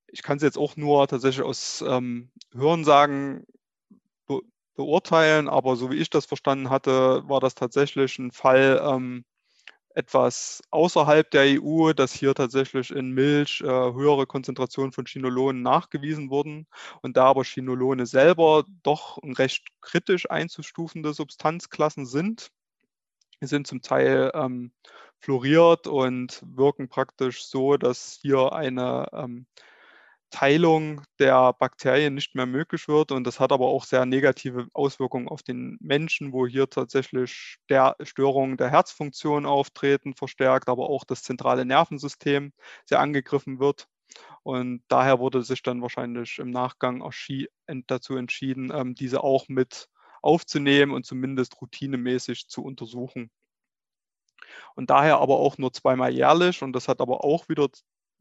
ich kann es jetzt auch nur tatsächlich aus ähm, Hörensagen be beurteilen, aber so wie ich das verstanden hatte, war das tatsächlich ein Fall ähm, etwas außerhalb der EU, dass hier tatsächlich in Milch äh, höhere Konzentrationen von Chinolonen nachgewiesen wurden und da aber Chinolone selber doch recht kritisch einzustufende Substanzklassen sind, sind zum Teil ähm, fluoriert und wirken praktisch so, dass hier eine ähm, Teilung der Bakterien nicht mehr möglich wird. Und das hat aber auch sehr negative Auswirkungen auf den Menschen, wo hier tatsächlich Störungen der Herzfunktion auftreten, verstärkt, aber auch das zentrale Nervensystem sehr angegriffen wird. Und daher wurde sich dann wahrscheinlich im Nachgang dazu entschieden, ähm, diese auch mit aufzunehmen und zumindest routinemäßig zu untersuchen. Und daher aber auch nur zweimal jährlich. Und das hat aber auch wieder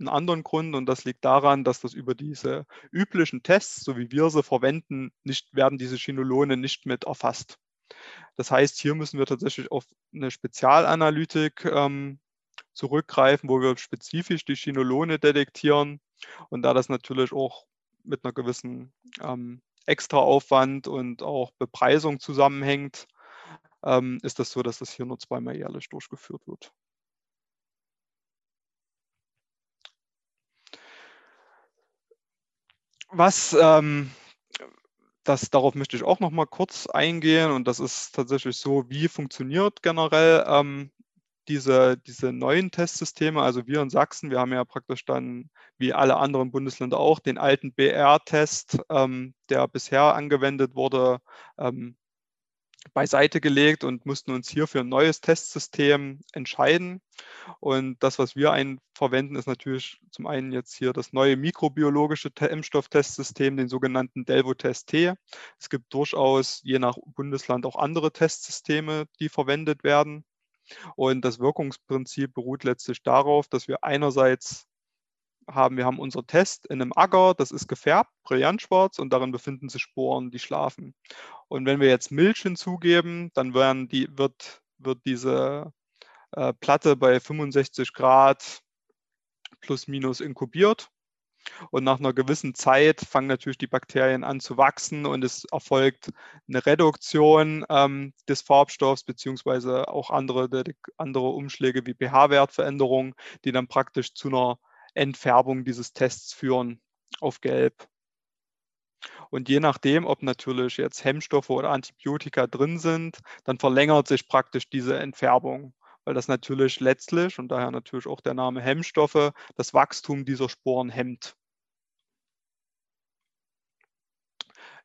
einen anderen Grund und das liegt daran, dass das über diese üblichen Tests, so wie wir sie verwenden, nicht, werden diese Chinolone nicht mit erfasst. Das heißt, hier müssen wir tatsächlich auf eine Spezialanalytik ähm, zurückgreifen, wo wir spezifisch die Chinolone detektieren. Und da das natürlich auch mit einer gewissen ähm, Extraaufwand und auch Bepreisung zusammenhängt, ähm, ist das so, dass das hier nur zweimal jährlich durchgeführt wird. Was, ähm, das, darauf möchte ich auch noch mal kurz eingehen und das ist tatsächlich so, wie funktioniert generell ähm, diese, diese neuen Testsysteme. Also wir in Sachsen, wir haben ja praktisch dann, wie alle anderen Bundesländer auch, den alten BR-Test, ähm, der bisher angewendet wurde, ähm, beiseite gelegt und mussten uns hier für ein neues Testsystem entscheiden. Und das, was wir ein verwenden, ist natürlich zum einen jetzt hier das neue mikrobiologische Impfstofftestsystem, den sogenannten Delvo-Test T. Es gibt durchaus je nach Bundesland auch andere Testsysteme, die verwendet werden. Und das Wirkungsprinzip beruht letztlich darauf, dass wir einerseits haben, wir haben unser Test in einem Acker, das ist gefärbt, brillantschwarz und darin befinden sich Sporen, die schlafen. Und wenn wir jetzt Milch hinzugeben, dann die, wird, wird diese äh, Platte bei 65 Grad plus minus inkubiert. Und nach einer gewissen Zeit fangen natürlich die Bakterien an zu wachsen und es erfolgt eine Reduktion ähm, des Farbstoffs beziehungsweise auch andere, andere Umschläge wie pH-Wertveränderungen, die dann praktisch zu einer Entfärbung dieses Tests führen auf Gelb. Und je nachdem, ob natürlich jetzt Hemmstoffe oder Antibiotika drin sind, dann verlängert sich praktisch diese Entfärbung, weil das natürlich letztlich und daher natürlich auch der Name Hemmstoffe das Wachstum dieser Sporen hemmt.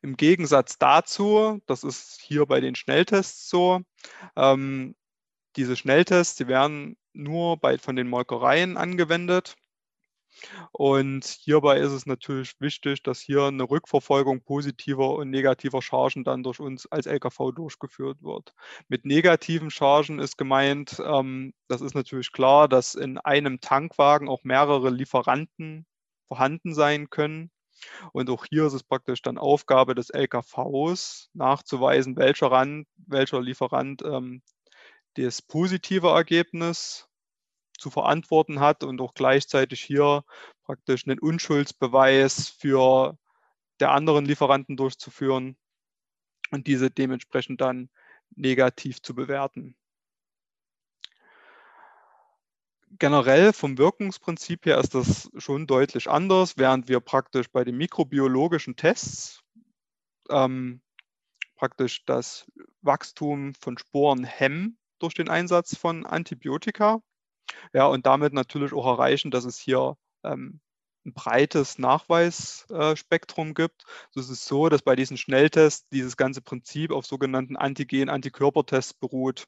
Im Gegensatz dazu, das ist hier bei den Schnelltests so, ähm, diese Schnelltests, die werden nur bei, von den Molkereien angewendet. Und hierbei ist es natürlich wichtig, dass hier eine Rückverfolgung positiver und negativer Chargen dann durch uns als LKV durchgeführt wird. Mit negativen Chargen ist gemeint, ähm, das ist natürlich klar, dass in einem Tankwagen auch mehrere Lieferanten vorhanden sein können. Und auch hier ist es praktisch dann Aufgabe des LKVs nachzuweisen, welcher, Rand, welcher Lieferant ähm, das positive Ergebnis zu verantworten hat und auch gleichzeitig hier praktisch einen Unschuldsbeweis für der anderen Lieferanten durchzuführen und diese dementsprechend dann negativ zu bewerten. Generell vom Wirkungsprinzip her ist das schon deutlich anders, während wir praktisch bei den mikrobiologischen Tests ähm, praktisch das Wachstum von Sporen hemmen durch den Einsatz von Antibiotika ja, und damit natürlich auch erreichen, dass es hier ähm, ein breites Nachweisspektrum äh, gibt. So ist es so, dass bei diesen Schnelltests dieses ganze Prinzip auf sogenannten Antigen-Antikörpertests beruht.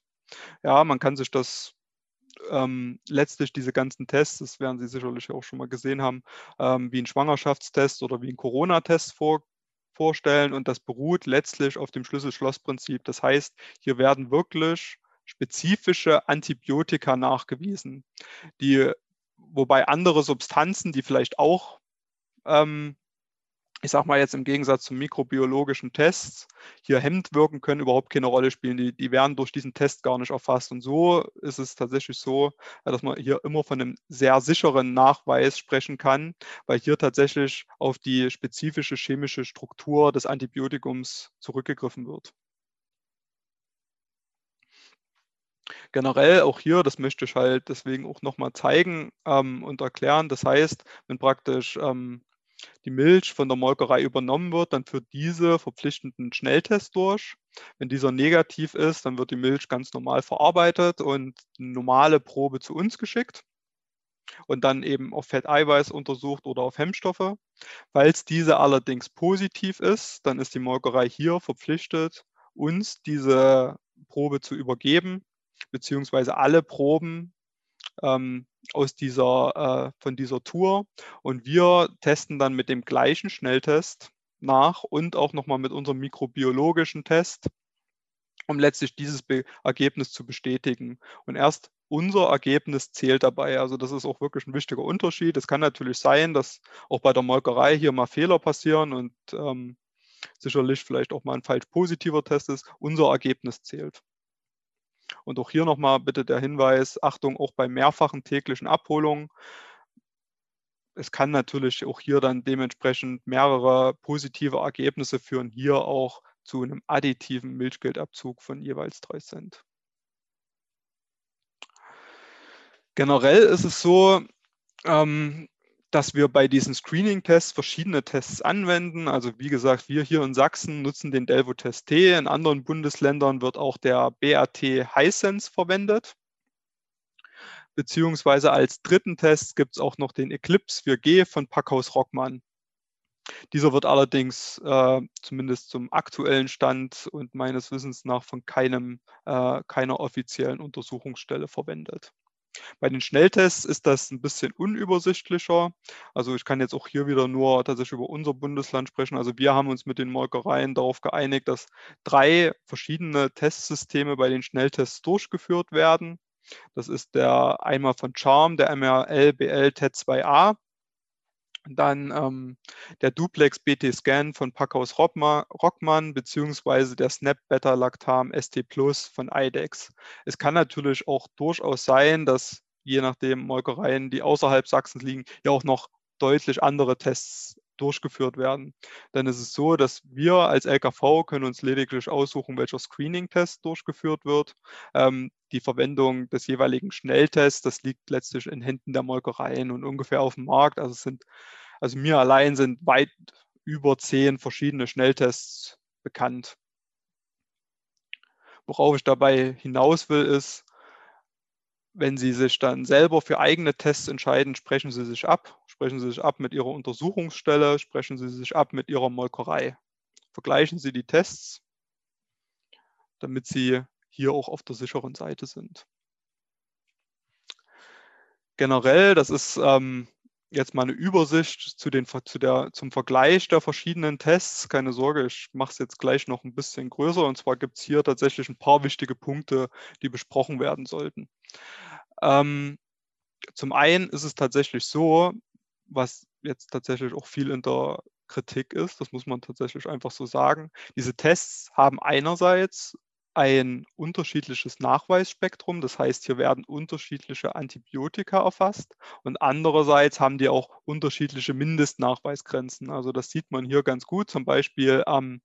Ja, man kann sich das ähm, letztlich diese ganzen Tests, das werden Sie sicherlich auch schon mal gesehen haben, ähm, wie ein Schwangerschaftstest oder wie ein Corona-Test vor, vorstellen. Und das beruht letztlich auf dem Schlüssel-Schloss-Prinzip. Das heißt, hier werden wirklich spezifische Antibiotika nachgewiesen, die, wobei andere Substanzen, die vielleicht auch ähm, ich sage mal jetzt im Gegensatz zu mikrobiologischen Tests, hier hemmend wirken können, überhaupt keine Rolle spielen. Die, die werden durch diesen Test gar nicht erfasst. Und so ist es tatsächlich so, dass man hier immer von einem sehr sicheren Nachweis sprechen kann, weil hier tatsächlich auf die spezifische chemische Struktur des Antibiotikums zurückgegriffen wird. Generell auch hier, das möchte ich halt deswegen auch nochmal zeigen ähm, und erklären. Das heißt, wenn praktisch ähm, die Milch von der Molkerei übernommen wird, dann führt diese verpflichtenden Schnelltest durch. Wenn dieser negativ ist, dann wird die Milch ganz normal verarbeitet und eine normale Probe zu uns geschickt und dann eben auf Fetteiweiß untersucht oder auf Hemmstoffe. Falls diese allerdings positiv ist, dann ist die Molkerei hier verpflichtet, uns diese Probe zu übergeben, beziehungsweise alle Proben ähm, aus dieser, äh, von dieser Tour. Und wir testen dann mit dem gleichen Schnelltest nach und auch nochmal mit unserem mikrobiologischen Test, um letztlich dieses Be Ergebnis zu bestätigen. Und erst unser Ergebnis zählt dabei. Also das ist auch wirklich ein wichtiger Unterschied. Es kann natürlich sein, dass auch bei der Molkerei hier mal Fehler passieren und ähm, sicherlich vielleicht auch mal ein falsch positiver Test ist. Unser Ergebnis zählt. Und auch hier nochmal bitte der Hinweis, Achtung, auch bei mehrfachen täglichen Abholungen. Es kann natürlich auch hier dann dementsprechend mehrere positive Ergebnisse führen, hier auch zu einem additiven Milchgeldabzug von jeweils 3 Cent. Generell ist es so, ähm, dass wir bei diesen Screening-Tests verschiedene Tests anwenden. Also wie gesagt, wir hier in Sachsen nutzen den Delvo-Test T. In anderen Bundesländern wird auch der BAT Hisense verwendet. Beziehungsweise als dritten Test gibt es auch noch den Eclipse 4G von Packhaus Rockmann. Dieser wird allerdings äh, zumindest zum aktuellen Stand und meines Wissens nach von keinem, äh, keiner offiziellen Untersuchungsstelle verwendet. Bei den Schnelltests ist das ein bisschen unübersichtlicher. Also ich kann jetzt auch hier wieder nur tatsächlich über unser Bundesland sprechen. Also wir haben uns mit den Molkereien darauf geeinigt, dass drei verschiedene Testsysteme bei den Schnelltests durchgeführt werden. Das ist der einmal von Charm, der MRL BL TET2A dann ähm, der Duplex BT Scan von Packhaus Rockmann beziehungsweise der Snap Beta Lactam ST Plus von IDEX. Es kann natürlich auch durchaus sein, dass je nachdem Molkereien, die außerhalb Sachsens liegen, ja auch noch deutlich andere Tests durchgeführt werden. Dann ist es so, dass wir als LKV können uns lediglich aussuchen, welcher Screening-Test durchgeführt wird. Ähm, die Verwendung des jeweiligen Schnelltests, das liegt letztlich in Händen der Molkereien und ungefähr auf dem Markt. Also sind, also mir allein sind weit über zehn verschiedene Schnelltests bekannt. Worauf ich dabei hinaus will, ist, wenn Sie sich dann selber für eigene Tests entscheiden, sprechen Sie sich ab. Sprechen Sie sich ab mit Ihrer Untersuchungsstelle, sprechen Sie sich ab mit Ihrer Molkerei. Vergleichen Sie die Tests, damit Sie hier auch auf der sicheren Seite sind. Generell, das ist ähm, jetzt mal eine Übersicht zu den, zu der, zum Vergleich der verschiedenen Tests. Keine Sorge, ich mache es jetzt gleich noch ein bisschen größer. Und zwar gibt es hier tatsächlich ein paar wichtige Punkte, die besprochen werden sollten. Ähm, zum einen ist es tatsächlich so, was jetzt tatsächlich auch viel in der Kritik ist, das muss man tatsächlich einfach so sagen. Diese Tests haben einerseits ein unterschiedliches Nachweisspektrum. Das heißt, hier werden unterschiedliche Antibiotika erfasst und andererseits haben die auch unterschiedliche Mindestnachweisgrenzen. Also das sieht man hier ganz gut, zum Beispiel am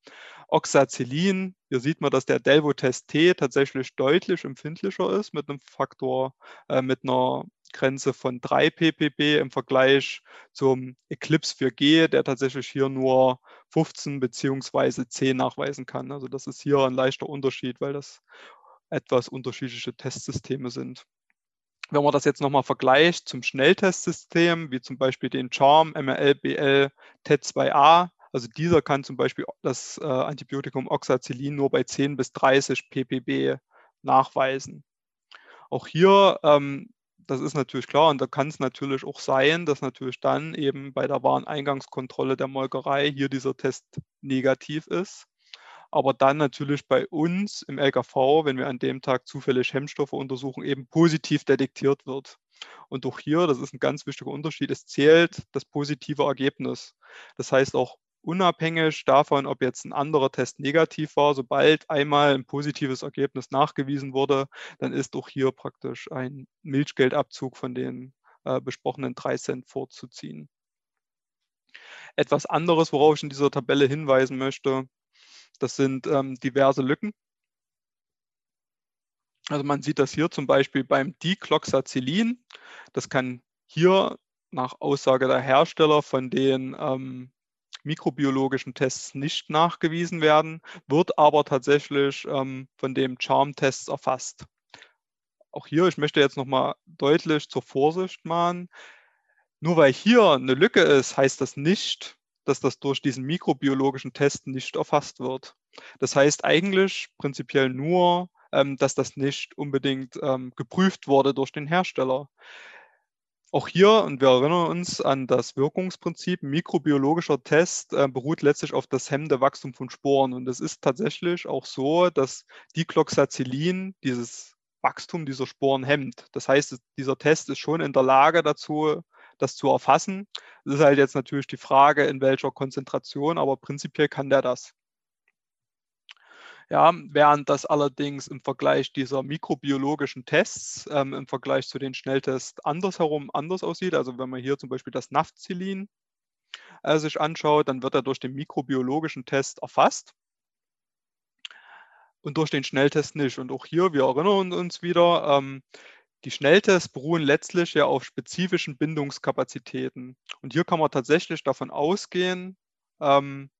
Oxacillin. Hier sieht man, dass der Delvo-Test T tatsächlich deutlich empfindlicher ist mit einem Faktor, äh, mit einer Grenze von 3 ppb im Vergleich zum Eclipse 4G, der tatsächlich hier nur 15 bzw. 10 nachweisen kann. Also das ist hier ein leichter Unterschied, weil das etwas unterschiedliche Testsysteme sind. Wenn man das jetzt nochmal vergleicht zum Schnelltestsystem, wie zum Beispiel den Charm, MRL, BL, TET2A, also dieser kann zum Beispiel das äh, Antibiotikum Oxacillin nur bei 10 bis 30 ppb nachweisen. Auch hier ähm, das ist natürlich klar und da kann es natürlich auch sein, dass natürlich dann eben bei der Wareneingangskontrolle der Molkerei hier dieser Test negativ ist. Aber dann natürlich bei uns im LKV, wenn wir an dem Tag zufällig Hemmstoffe untersuchen, eben positiv detektiert wird. Und auch hier, das ist ein ganz wichtiger Unterschied, es zählt das positive Ergebnis. Das heißt auch unabhängig davon, ob jetzt ein anderer Test negativ war, sobald einmal ein positives Ergebnis nachgewiesen wurde, dann ist auch hier praktisch ein Milchgeldabzug von den äh, besprochenen 3 Cent vorzuziehen. Etwas anderes, worauf ich in dieser Tabelle hinweisen möchte, das sind ähm, diverse Lücken. Also man sieht das hier zum Beispiel beim Dicloxacillin. Das kann hier nach Aussage der Hersteller von den ähm, mikrobiologischen Tests nicht nachgewiesen werden, wird aber tatsächlich ähm, von dem Charm-Tests erfasst. Auch hier, ich möchte jetzt nochmal deutlich zur Vorsicht mahnen. Nur weil hier eine Lücke ist, heißt das nicht, dass das durch diesen mikrobiologischen Test nicht erfasst wird. Das heißt eigentlich prinzipiell nur, ähm, dass das nicht unbedingt ähm, geprüft wurde durch den Hersteller. Auch hier, und wir erinnern uns an das Wirkungsprinzip, mikrobiologischer Test äh, beruht letztlich auf das hemmende Wachstum von Sporen. Und es ist tatsächlich auch so, dass Dicloxacillin dieses Wachstum dieser Sporen hemmt. Das heißt, dieser Test ist schon in der Lage dazu, das zu erfassen. Es ist halt jetzt natürlich die Frage, in welcher Konzentration, aber prinzipiell kann der das. Ja, während das allerdings im Vergleich dieser mikrobiologischen Tests ähm, im Vergleich zu den Schnelltests andersherum anders aussieht. Also wenn man hier zum Beispiel das Nafcillin äh, sich anschaut, dann wird er durch den mikrobiologischen Test erfasst und durch den Schnelltest nicht. Und auch hier, wir erinnern uns wieder, ähm, die Schnelltests beruhen letztlich ja auf spezifischen Bindungskapazitäten. Und hier kann man tatsächlich davon ausgehen, ähm,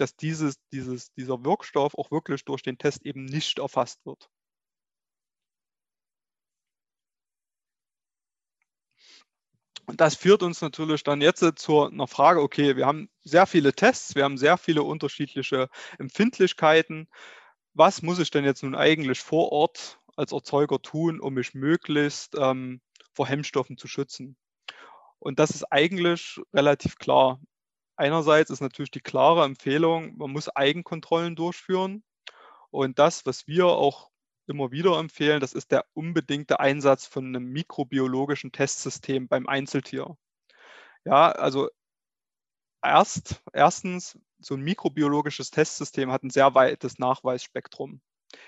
dass dieses, dieses, dieser Wirkstoff auch wirklich durch den Test eben nicht erfasst wird. Und das führt uns natürlich dann jetzt zu einer Frage, okay, wir haben sehr viele Tests, wir haben sehr viele unterschiedliche Empfindlichkeiten. Was muss ich denn jetzt nun eigentlich vor Ort als Erzeuger tun, um mich möglichst ähm, vor Hemmstoffen zu schützen? Und das ist eigentlich relativ klar. Einerseits ist natürlich die klare Empfehlung, man muss Eigenkontrollen durchführen. Und das, was wir auch immer wieder empfehlen, das ist der unbedingte Einsatz von einem mikrobiologischen Testsystem beim Einzeltier. Ja, also erst, erstens, so ein mikrobiologisches Testsystem hat ein sehr weites Nachweisspektrum.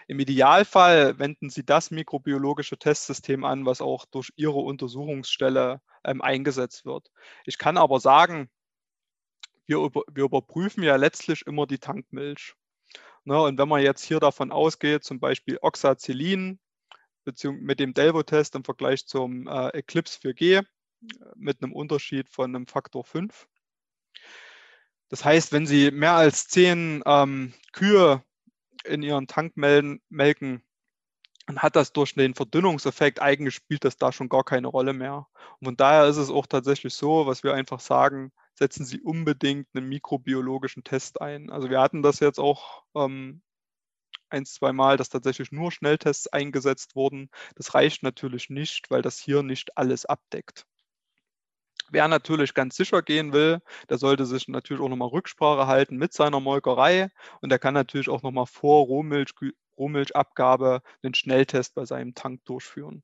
Im Idealfall wenden Sie das mikrobiologische Testsystem an, was auch durch Ihre Untersuchungsstelle ähm, eingesetzt wird. Ich kann aber sagen, wir, über, wir überprüfen ja letztlich immer die Tankmilch. Ne, und wenn man jetzt hier davon ausgeht, zum Beispiel Oxacillin mit dem Delvo-Test im Vergleich zum äh, Eclipse 4G mit einem Unterschied von einem Faktor 5. Das heißt, wenn Sie mehr als 10 ähm, Kühe in Ihren Tank melden, melken, dann hat das durch den Verdünnungseffekt eigentlich spielt das da schon gar keine Rolle mehr. Und von daher ist es auch tatsächlich so, was wir einfach sagen, setzen Sie unbedingt einen mikrobiologischen Test ein. Also wir hatten das jetzt auch ähm, ein, zwei Mal, dass tatsächlich nur Schnelltests eingesetzt wurden. Das reicht natürlich nicht, weil das hier nicht alles abdeckt. Wer natürlich ganz sicher gehen will, der sollte sich natürlich auch nochmal Rücksprache halten mit seiner Molkerei und der kann natürlich auch nochmal vor Rohmilch, Rohmilchabgabe einen Schnelltest bei seinem Tank durchführen.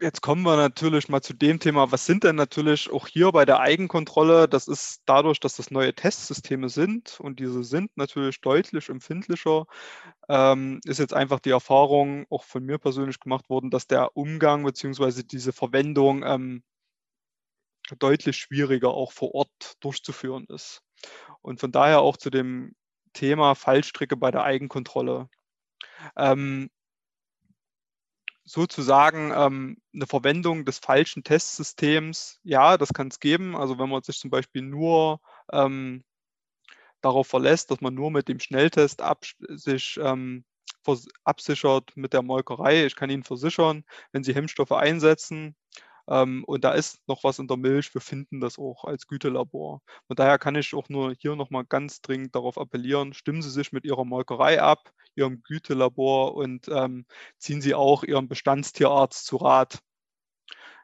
Jetzt kommen wir natürlich mal zu dem Thema, was sind denn natürlich auch hier bei der Eigenkontrolle? Das ist dadurch, dass das neue Testsysteme sind und diese sind natürlich deutlich empfindlicher, ähm, ist jetzt einfach die Erfahrung auch von mir persönlich gemacht worden, dass der Umgang bzw. diese Verwendung ähm, deutlich schwieriger auch vor Ort durchzuführen ist. Und von daher auch zu dem Thema Fallstricke bei der Eigenkontrolle. Ähm, sozusagen ähm, eine Verwendung des falschen Testsystems, ja, das kann es geben. Also wenn man sich zum Beispiel nur ähm, darauf verlässt, dass man nur mit dem Schnelltest sich ähm, absichert mit der Molkerei. Ich kann Ihnen versichern, wenn Sie Hemmstoffe einsetzen, ähm, und da ist noch was in der Milch. Wir finden das auch als Gütelabor. Von daher kann ich auch nur hier nochmal ganz dringend darauf appellieren, stimmen Sie sich mit Ihrer Molkerei ab, Ihrem Gütelabor und ähm, ziehen Sie auch Ihren Bestandstierarzt zu Rat.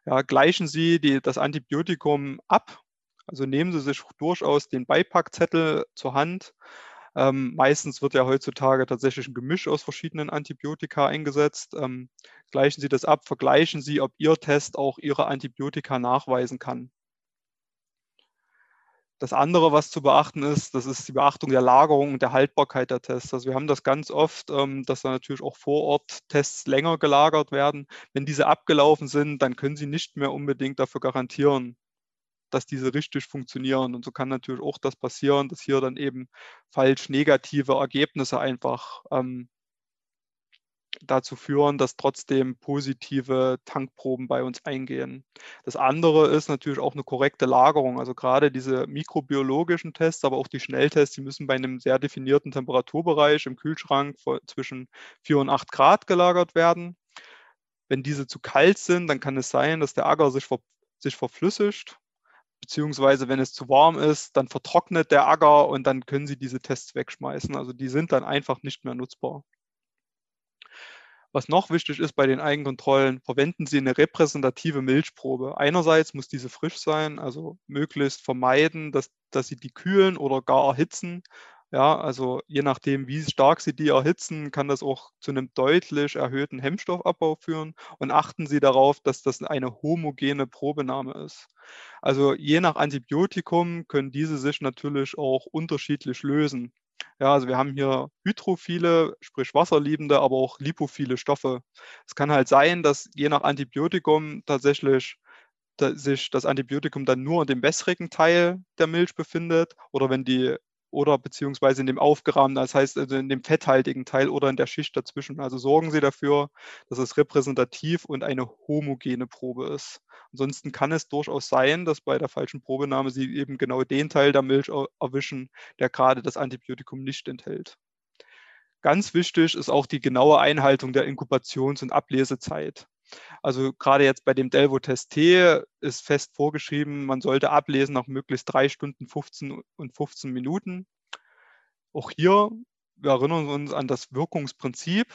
Ja, gleichen Sie die, das Antibiotikum ab, also nehmen Sie sich durchaus den Beipackzettel zur Hand Ähm, meistens wird ja heutzutage tatsächlich ein Gemisch aus verschiedenen Antibiotika eingesetzt. Ähm, gleichen Sie das ab, vergleichen Sie, ob Ihr Test auch Ihre Antibiotika nachweisen kann. Das andere, was zu beachten ist, das ist die Beachtung der Lagerung und der Haltbarkeit der Tests. Also wir haben das ganz oft, ähm, dass da natürlich auch vor Ort Tests länger gelagert werden. Wenn diese abgelaufen sind, dann können Sie nicht mehr unbedingt dafür garantieren, dass diese richtig funktionieren. Und so kann natürlich auch das passieren, dass hier dann eben falsch negative Ergebnisse einfach ähm, dazu führen, dass trotzdem positive Tankproben bei uns eingehen. Das andere ist natürlich auch eine korrekte Lagerung. Also gerade diese mikrobiologischen Tests, aber auch die Schnelltests, die müssen bei einem sehr definierten Temperaturbereich im Kühlschrank zwischen 4 und 8 Grad gelagert werden. Wenn diese zu kalt sind, dann kann es sein, dass der Agar sich, ver sich verflüssigt beziehungsweise wenn es zu warm ist, dann vertrocknet der Agar und dann können Sie diese Tests wegschmeißen. Also die sind dann einfach nicht mehr nutzbar. Was noch wichtig ist bei den Eigenkontrollen, verwenden Sie eine repräsentative Milchprobe. Einerseits muss diese frisch sein, also möglichst vermeiden, dass, dass Sie die kühlen oder gar erhitzen. Ja, also je nachdem, wie stark Sie die erhitzen, kann das auch zu einem deutlich erhöhten Hemmstoffabbau führen. Und achten Sie darauf, dass das eine homogene Probenahme ist. Also je nach Antibiotikum können diese sich natürlich auch unterschiedlich lösen. Ja, also wir haben hier hydrophile, sprich wasserliebende, aber auch lipophile Stoffe. Es kann halt sein, dass je nach Antibiotikum tatsächlich sich das Antibiotikum dann nur in dem wässrigen Teil der Milch befindet oder wenn die oder beziehungsweise in dem aufgerahmten, das heißt also in dem fetthaltigen Teil oder in der Schicht dazwischen. Also sorgen Sie dafür, dass es repräsentativ und eine homogene Probe ist. Ansonsten kann es durchaus sein, dass bei der falschen Probenahme Sie eben genau den Teil der Milch erwischen, der gerade das Antibiotikum nicht enthält. Ganz wichtig ist auch die genaue Einhaltung der Inkubations- und Ablesezeit. Also gerade jetzt bei dem Delvo-Test T ist fest vorgeschrieben, man sollte ablesen nach möglichst drei Stunden 15 und 15 Minuten. Auch hier, wir erinnern uns an das Wirkungsprinzip.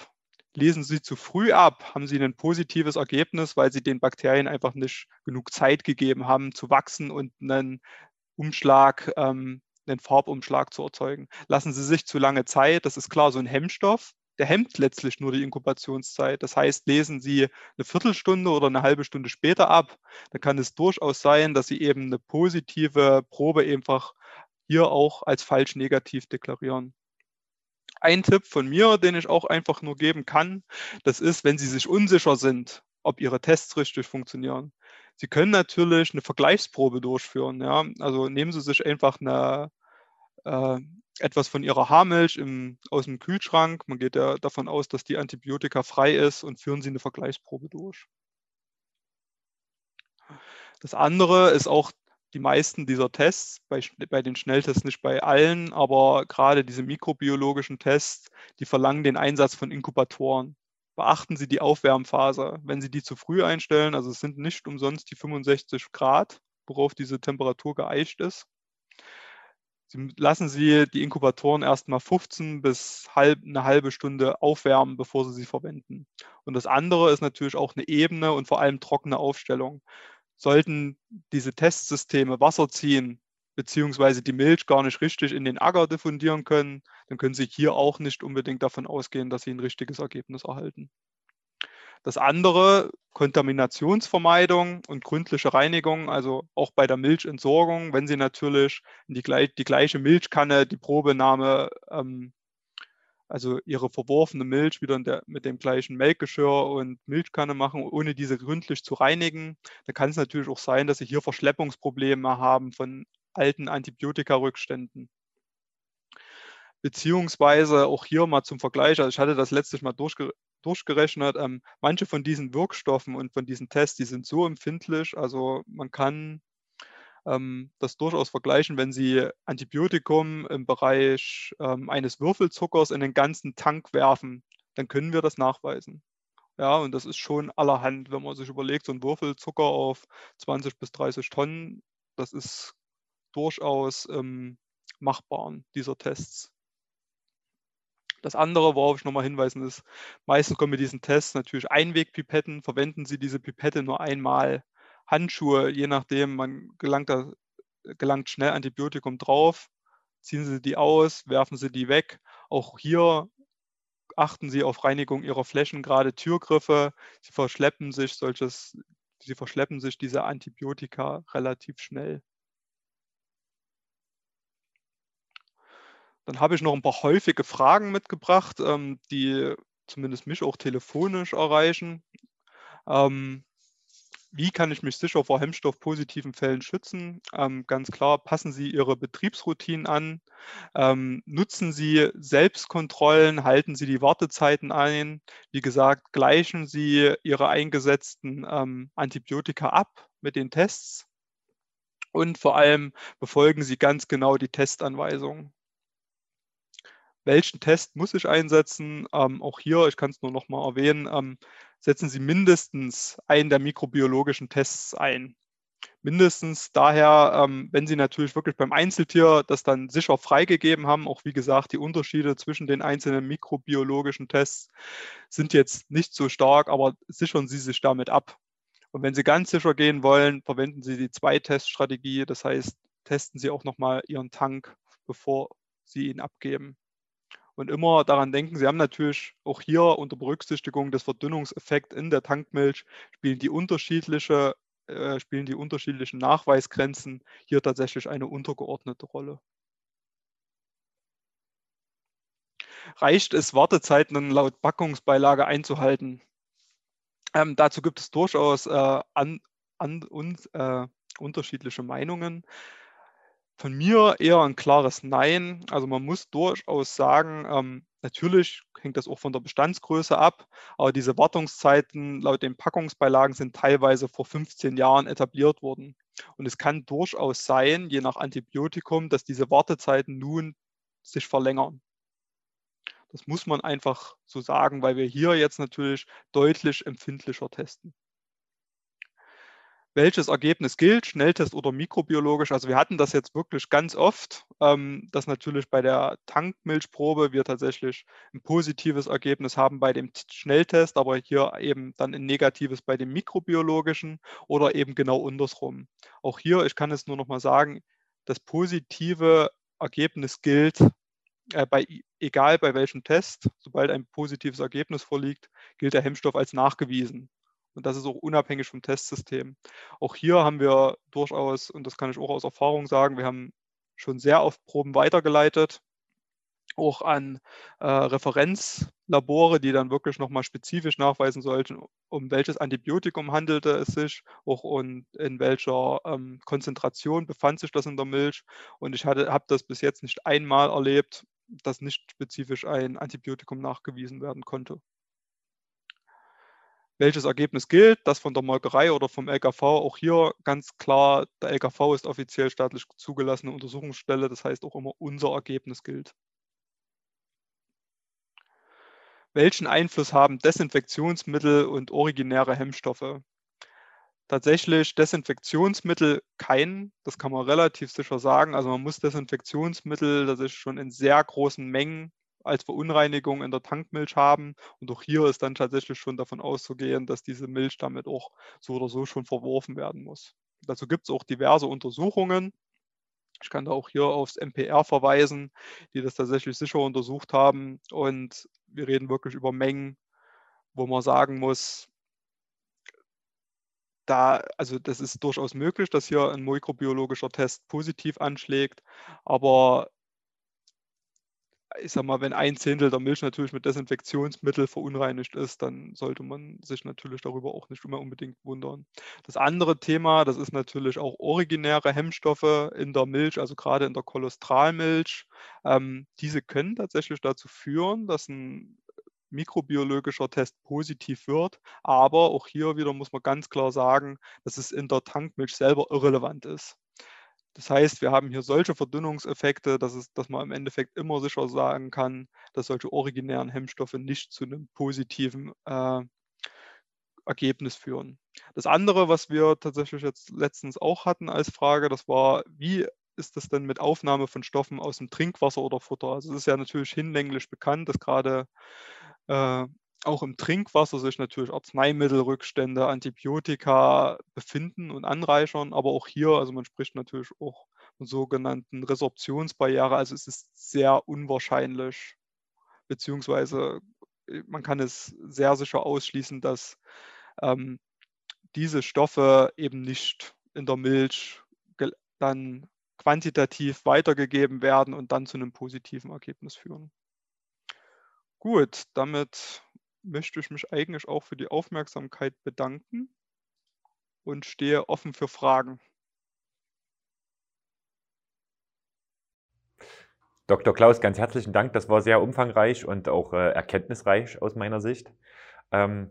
Lesen Sie zu früh ab, haben Sie ein positives Ergebnis, weil Sie den Bakterien einfach nicht genug Zeit gegeben haben, zu wachsen und einen Umschlag, ähm, einen Farbumschlag zu erzeugen. Lassen Sie sich zu lange Zeit, das ist klar so ein Hemmstoff, der hemmt letztlich nur die Inkubationszeit. Das heißt, lesen Sie eine Viertelstunde oder eine halbe Stunde später ab, dann kann es durchaus sein, dass Sie eben eine positive Probe einfach hier auch als falsch negativ deklarieren. Ein Tipp von mir, den ich auch einfach nur geben kann, das ist, wenn Sie sich unsicher sind, ob Ihre Tests richtig funktionieren. Sie können natürlich eine Vergleichsprobe durchführen. Ja? Also nehmen Sie sich einfach eine, äh, etwas von ihrer Haarmilch im, aus dem Kühlschrank. Man geht ja davon aus, dass die Antibiotika frei ist und führen Sie eine Vergleichsprobe durch. Das andere ist auch die meisten dieser Tests, bei, bei den Schnelltests nicht bei allen, aber gerade diese mikrobiologischen Tests, die verlangen den Einsatz von Inkubatoren. Beachten Sie die Aufwärmphase. Wenn Sie die zu früh einstellen, also es sind nicht umsonst die 65 Grad, worauf diese Temperatur geeicht ist, Sie lassen Sie die Inkubatoren erstmal 15 bis halb, eine halbe Stunde aufwärmen, bevor Sie sie verwenden. Und das andere ist natürlich auch eine ebene und vor allem trockene Aufstellung. Sollten diese Testsysteme Wasser ziehen, beziehungsweise die Milch gar nicht richtig in den Acker diffundieren können, dann können Sie hier auch nicht unbedingt davon ausgehen, dass Sie ein richtiges Ergebnis erhalten. Das andere, Kontaminationsvermeidung und gründliche Reinigung, also auch bei der Milchentsorgung, wenn Sie natürlich die, die gleiche Milchkanne die Probenahme, ähm, also Ihre verworfene Milch wieder der, mit dem gleichen Melkgeschirr und Milchkanne machen, ohne diese gründlich zu reinigen, dann kann es natürlich auch sein, dass Sie hier Verschleppungsprobleme haben von alten Antibiotika-Rückständen. Beziehungsweise auch hier mal zum Vergleich, also ich hatte das letztes Mal durchge durchgerechnet, ähm, manche von diesen Wirkstoffen und von diesen Tests, die sind so empfindlich, also man kann ähm, das durchaus vergleichen, wenn Sie Antibiotikum im Bereich ähm, eines Würfelzuckers in den ganzen Tank werfen, dann können wir das nachweisen. Ja, und das ist schon allerhand, wenn man sich überlegt, so ein Würfelzucker auf 20 bis 30 Tonnen, das ist durchaus ähm, machbar, dieser Tests. Das andere, worauf ich nochmal hinweisen ist, meistens kommen mit diesen Tests natürlich Einwegpipetten. Verwenden Sie diese Pipette nur einmal. Handschuhe, je nachdem, man gelangt, da, gelangt schnell Antibiotikum drauf. ziehen Sie die aus, werfen Sie die weg. Auch hier achten Sie auf Reinigung Ihrer Flächen, gerade Türgriffe. Sie verschleppen sich solches, sie verschleppen sich diese Antibiotika relativ schnell. Dann habe ich noch ein paar häufige Fragen mitgebracht, ähm, die zumindest mich auch telefonisch erreichen. Ähm, wie kann ich mich sicher vor hemmstoffpositiven Fällen schützen? Ähm, ganz klar, passen Sie Ihre Betriebsroutinen an, ähm, nutzen Sie Selbstkontrollen, halten Sie die Wartezeiten ein. Wie gesagt, gleichen Sie Ihre eingesetzten ähm, Antibiotika ab mit den Tests und vor allem befolgen Sie ganz genau die Testanweisungen welchen Test muss ich einsetzen? Ähm, auch hier, ich kann es nur noch mal erwähnen, ähm, setzen Sie mindestens einen der mikrobiologischen Tests ein. Mindestens daher, ähm, wenn Sie natürlich wirklich beim Einzeltier das dann sicher freigegeben haben, auch wie gesagt, die Unterschiede zwischen den einzelnen mikrobiologischen Tests sind jetzt nicht so stark, aber sichern Sie sich damit ab. Und wenn Sie ganz sicher gehen wollen, verwenden Sie die Zwei-Test-Strategie. Das heißt, testen Sie auch nochmal Ihren Tank, bevor Sie ihn abgeben. Und immer daran denken, Sie haben natürlich auch hier unter Berücksichtigung des Verdünnungseffekts in der Tankmilch spielen die unterschiedliche äh, spielen die unterschiedlichen Nachweisgrenzen hier tatsächlich eine untergeordnete Rolle. Reicht es, Wartezeiten laut Packungsbeilage einzuhalten? Ähm, dazu gibt es durchaus äh, an, an, und, äh, unterschiedliche Meinungen. Von mir eher ein klares Nein. Also man muss durchaus sagen, ähm, natürlich hängt das auch von der Bestandsgröße ab, aber diese Wartungszeiten laut den Packungsbeilagen sind teilweise vor 15 Jahren etabliert worden. Und es kann durchaus sein, je nach Antibiotikum, dass diese Wartezeiten nun sich verlängern. Das muss man einfach so sagen, weil wir hier jetzt natürlich deutlich empfindlicher testen welches Ergebnis gilt, Schnelltest oder mikrobiologisch. Also wir hatten das jetzt wirklich ganz oft, ähm, dass natürlich bei der Tankmilchprobe wir tatsächlich ein positives Ergebnis haben bei dem Schnelltest, aber hier eben dann ein negatives bei dem mikrobiologischen oder eben genau andersrum. Auch hier, ich kann es nur noch mal sagen, das positive Ergebnis gilt äh, bei, egal bei welchem Test, sobald ein positives Ergebnis vorliegt, gilt der Hemmstoff als nachgewiesen. Und das ist auch unabhängig vom Testsystem. Auch hier haben wir durchaus, und das kann ich auch aus Erfahrung sagen, wir haben schon sehr oft Proben weitergeleitet, auch an äh, Referenzlabore, die dann wirklich nochmal spezifisch nachweisen sollten, um welches Antibiotikum handelte es sich, auch und in welcher ähm, Konzentration befand sich das in der Milch. Und ich habe das bis jetzt nicht einmal erlebt, dass nicht spezifisch ein Antibiotikum nachgewiesen werden konnte welches Ergebnis gilt, das von der Molkerei oder vom LKV. Auch hier ganz klar, der LKV ist offiziell staatlich zugelassene Untersuchungsstelle, das heißt auch immer unser Ergebnis gilt. Welchen Einfluss haben Desinfektionsmittel und originäre Hemmstoffe? Tatsächlich Desinfektionsmittel keinen, das kann man relativ sicher sagen. Also man muss Desinfektionsmittel, das ist schon in sehr großen Mengen als Verunreinigung in der Tankmilch haben. Und auch hier ist dann tatsächlich schon davon auszugehen, dass diese Milch damit auch so oder so schon verworfen werden muss. Dazu gibt es auch diverse Untersuchungen. Ich kann da auch hier aufs MPR verweisen, die das tatsächlich sicher untersucht haben. Und wir reden wirklich über Mengen, wo man sagen muss, da, also das ist durchaus möglich, dass hier ein mikrobiologischer Test positiv anschlägt, aber ich sag mal, wenn ein Zehntel der Milch natürlich mit Desinfektionsmittel verunreinigt ist, dann sollte man sich natürlich darüber auch nicht immer unbedingt wundern. Das andere Thema, das ist natürlich auch originäre Hemmstoffe in der Milch, also gerade in der Cholesteralmilch. Ähm, diese können tatsächlich dazu führen, dass ein mikrobiologischer Test positiv wird. Aber auch hier wieder muss man ganz klar sagen, dass es in der Tankmilch selber irrelevant ist. Das heißt, wir haben hier solche Verdünnungseffekte, dass, es, dass man im Endeffekt immer sicher sagen kann, dass solche originären Hemmstoffe nicht zu einem positiven äh, Ergebnis führen. Das andere, was wir tatsächlich jetzt letztens auch hatten als Frage, das war, wie ist das denn mit Aufnahme von Stoffen aus dem Trinkwasser oder Futter? Also es ist ja natürlich hinlänglich bekannt, dass gerade äh, auch im Trinkwasser sich natürlich Arzneimittelrückstände, Antibiotika befinden und anreichern, aber auch hier, also man spricht natürlich auch von sogenannten Resorptionsbarriere, also es ist sehr unwahrscheinlich, beziehungsweise äh, man kann es sehr sicher ausschließen, dass ähm, diese Stoffe eben nicht in der Milch dann quantitativ weitergegeben werden und dann zu einem positiven Ergebnis führen. Gut, damit möchte ich mich eigentlich auch für die Aufmerksamkeit bedanken und stehe offen für Fragen. Dr. Klaus, ganz herzlichen Dank. Das war sehr umfangreich und auch äh, erkenntnisreich aus meiner Sicht. Ähm,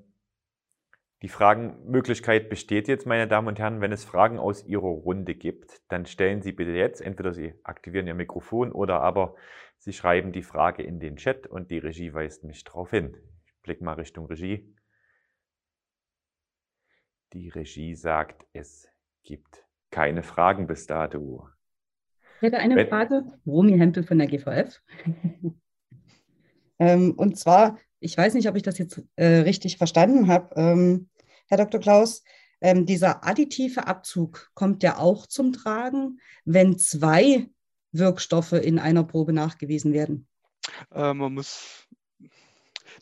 die Fragenmöglichkeit besteht jetzt, meine Damen und Herren. Wenn es Fragen aus Ihrer Runde gibt, dann stellen Sie bitte jetzt. Entweder Sie aktivieren Ihr Mikrofon oder aber Sie schreiben die Frage in den Chat und die Regie weist mich darauf hin. Ich blicke mal Richtung Regie. Die Regie sagt, es gibt keine Fragen bis dato. Ich hätte eine Wenn, Frage. Romy Hempel von der GVF. ähm, und zwar ich weiß nicht, ob ich das jetzt äh, richtig verstanden habe, ähm, Herr Dr. Klaus. Ähm, dieser additive Abzug kommt ja auch zum Tragen, wenn zwei Wirkstoffe in einer Probe nachgewiesen werden. Äh, man muss,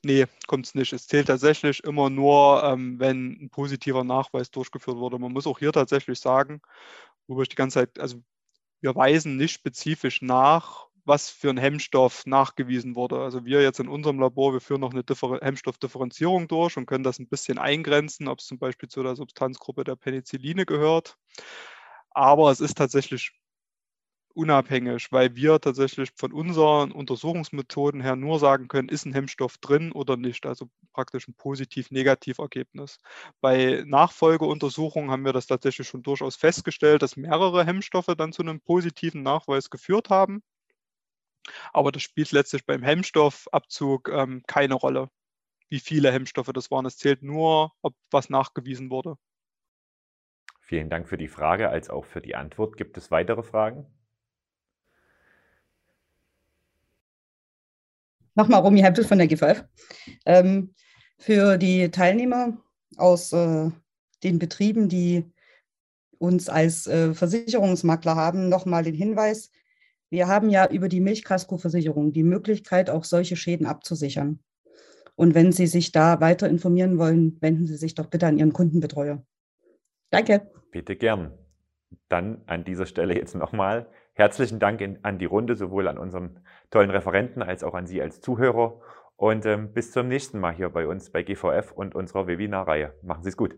nee, kommt es nicht. Es zählt tatsächlich immer nur, ähm, wenn ein positiver Nachweis durchgeführt wurde. Man muss auch hier tatsächlich sagen, wo ich die ganze Zeit, also wir weisen nicht spezifisch nach, was für ein Hemmstoff nachgewiesen wurde. Also wir jetzt in unserem Labor, wir führen noch eine Differ Hemmstoffdifferenzierung durch und können das ein bisschen eingrenzen, ob es zum Beispiel zu der Substanzgruppe der Penicilline gehört. Aber es ist tatsächlich unabhängig, weil wir tatsächlich von unseren Untersuchungsmethoden her nur sagen können, ist ein Hemmstoff drin oder nicht, also praktisch ein positiv-negativ-Ergebnis. Bei Nachfolgeuntersuchungen haben wir das tatsächlich schon durchaus festgestellt, dass mehrere Hemmstoffe dann zu einem positiven Nachweis geführt haben. Aber das spielt letztlich beim Hemmstoffabzug ähm, keine Rolle, wie viele Hemmstoffe das waren. Es zählt nur, ob was nachgewiesen wurde. Vielen Dank für die Frage als auch für die Antwort. Gibt es weitere Fragen? Nochmal Romy Hempel von der GVF. Ähm, für die Teilnehmer aus äh, den Betrieben, die uns als äh, Versicherungsmakler haben, nochmal den Hinweis, wir haben ja über die Milchkaskoversicherung die Möglichkeit, auch solche Schäden abzusichern. Und wenn Sie sich da weiter informieren wollen, wenden Sie sich doch bitte an Ihren Kundenbetreuer. Danke. Bitte gern. Dann an dieser Stelle jetzt nochmal herzlichen Dank in, an die Runde, sowohl an unseren tollen Referenten als auch an Sie als Zuhörer. Und ähm, bis zum nächsten Mal hier bei uns bei GVF und unserer Webinarreihe. Machen Sie es gut.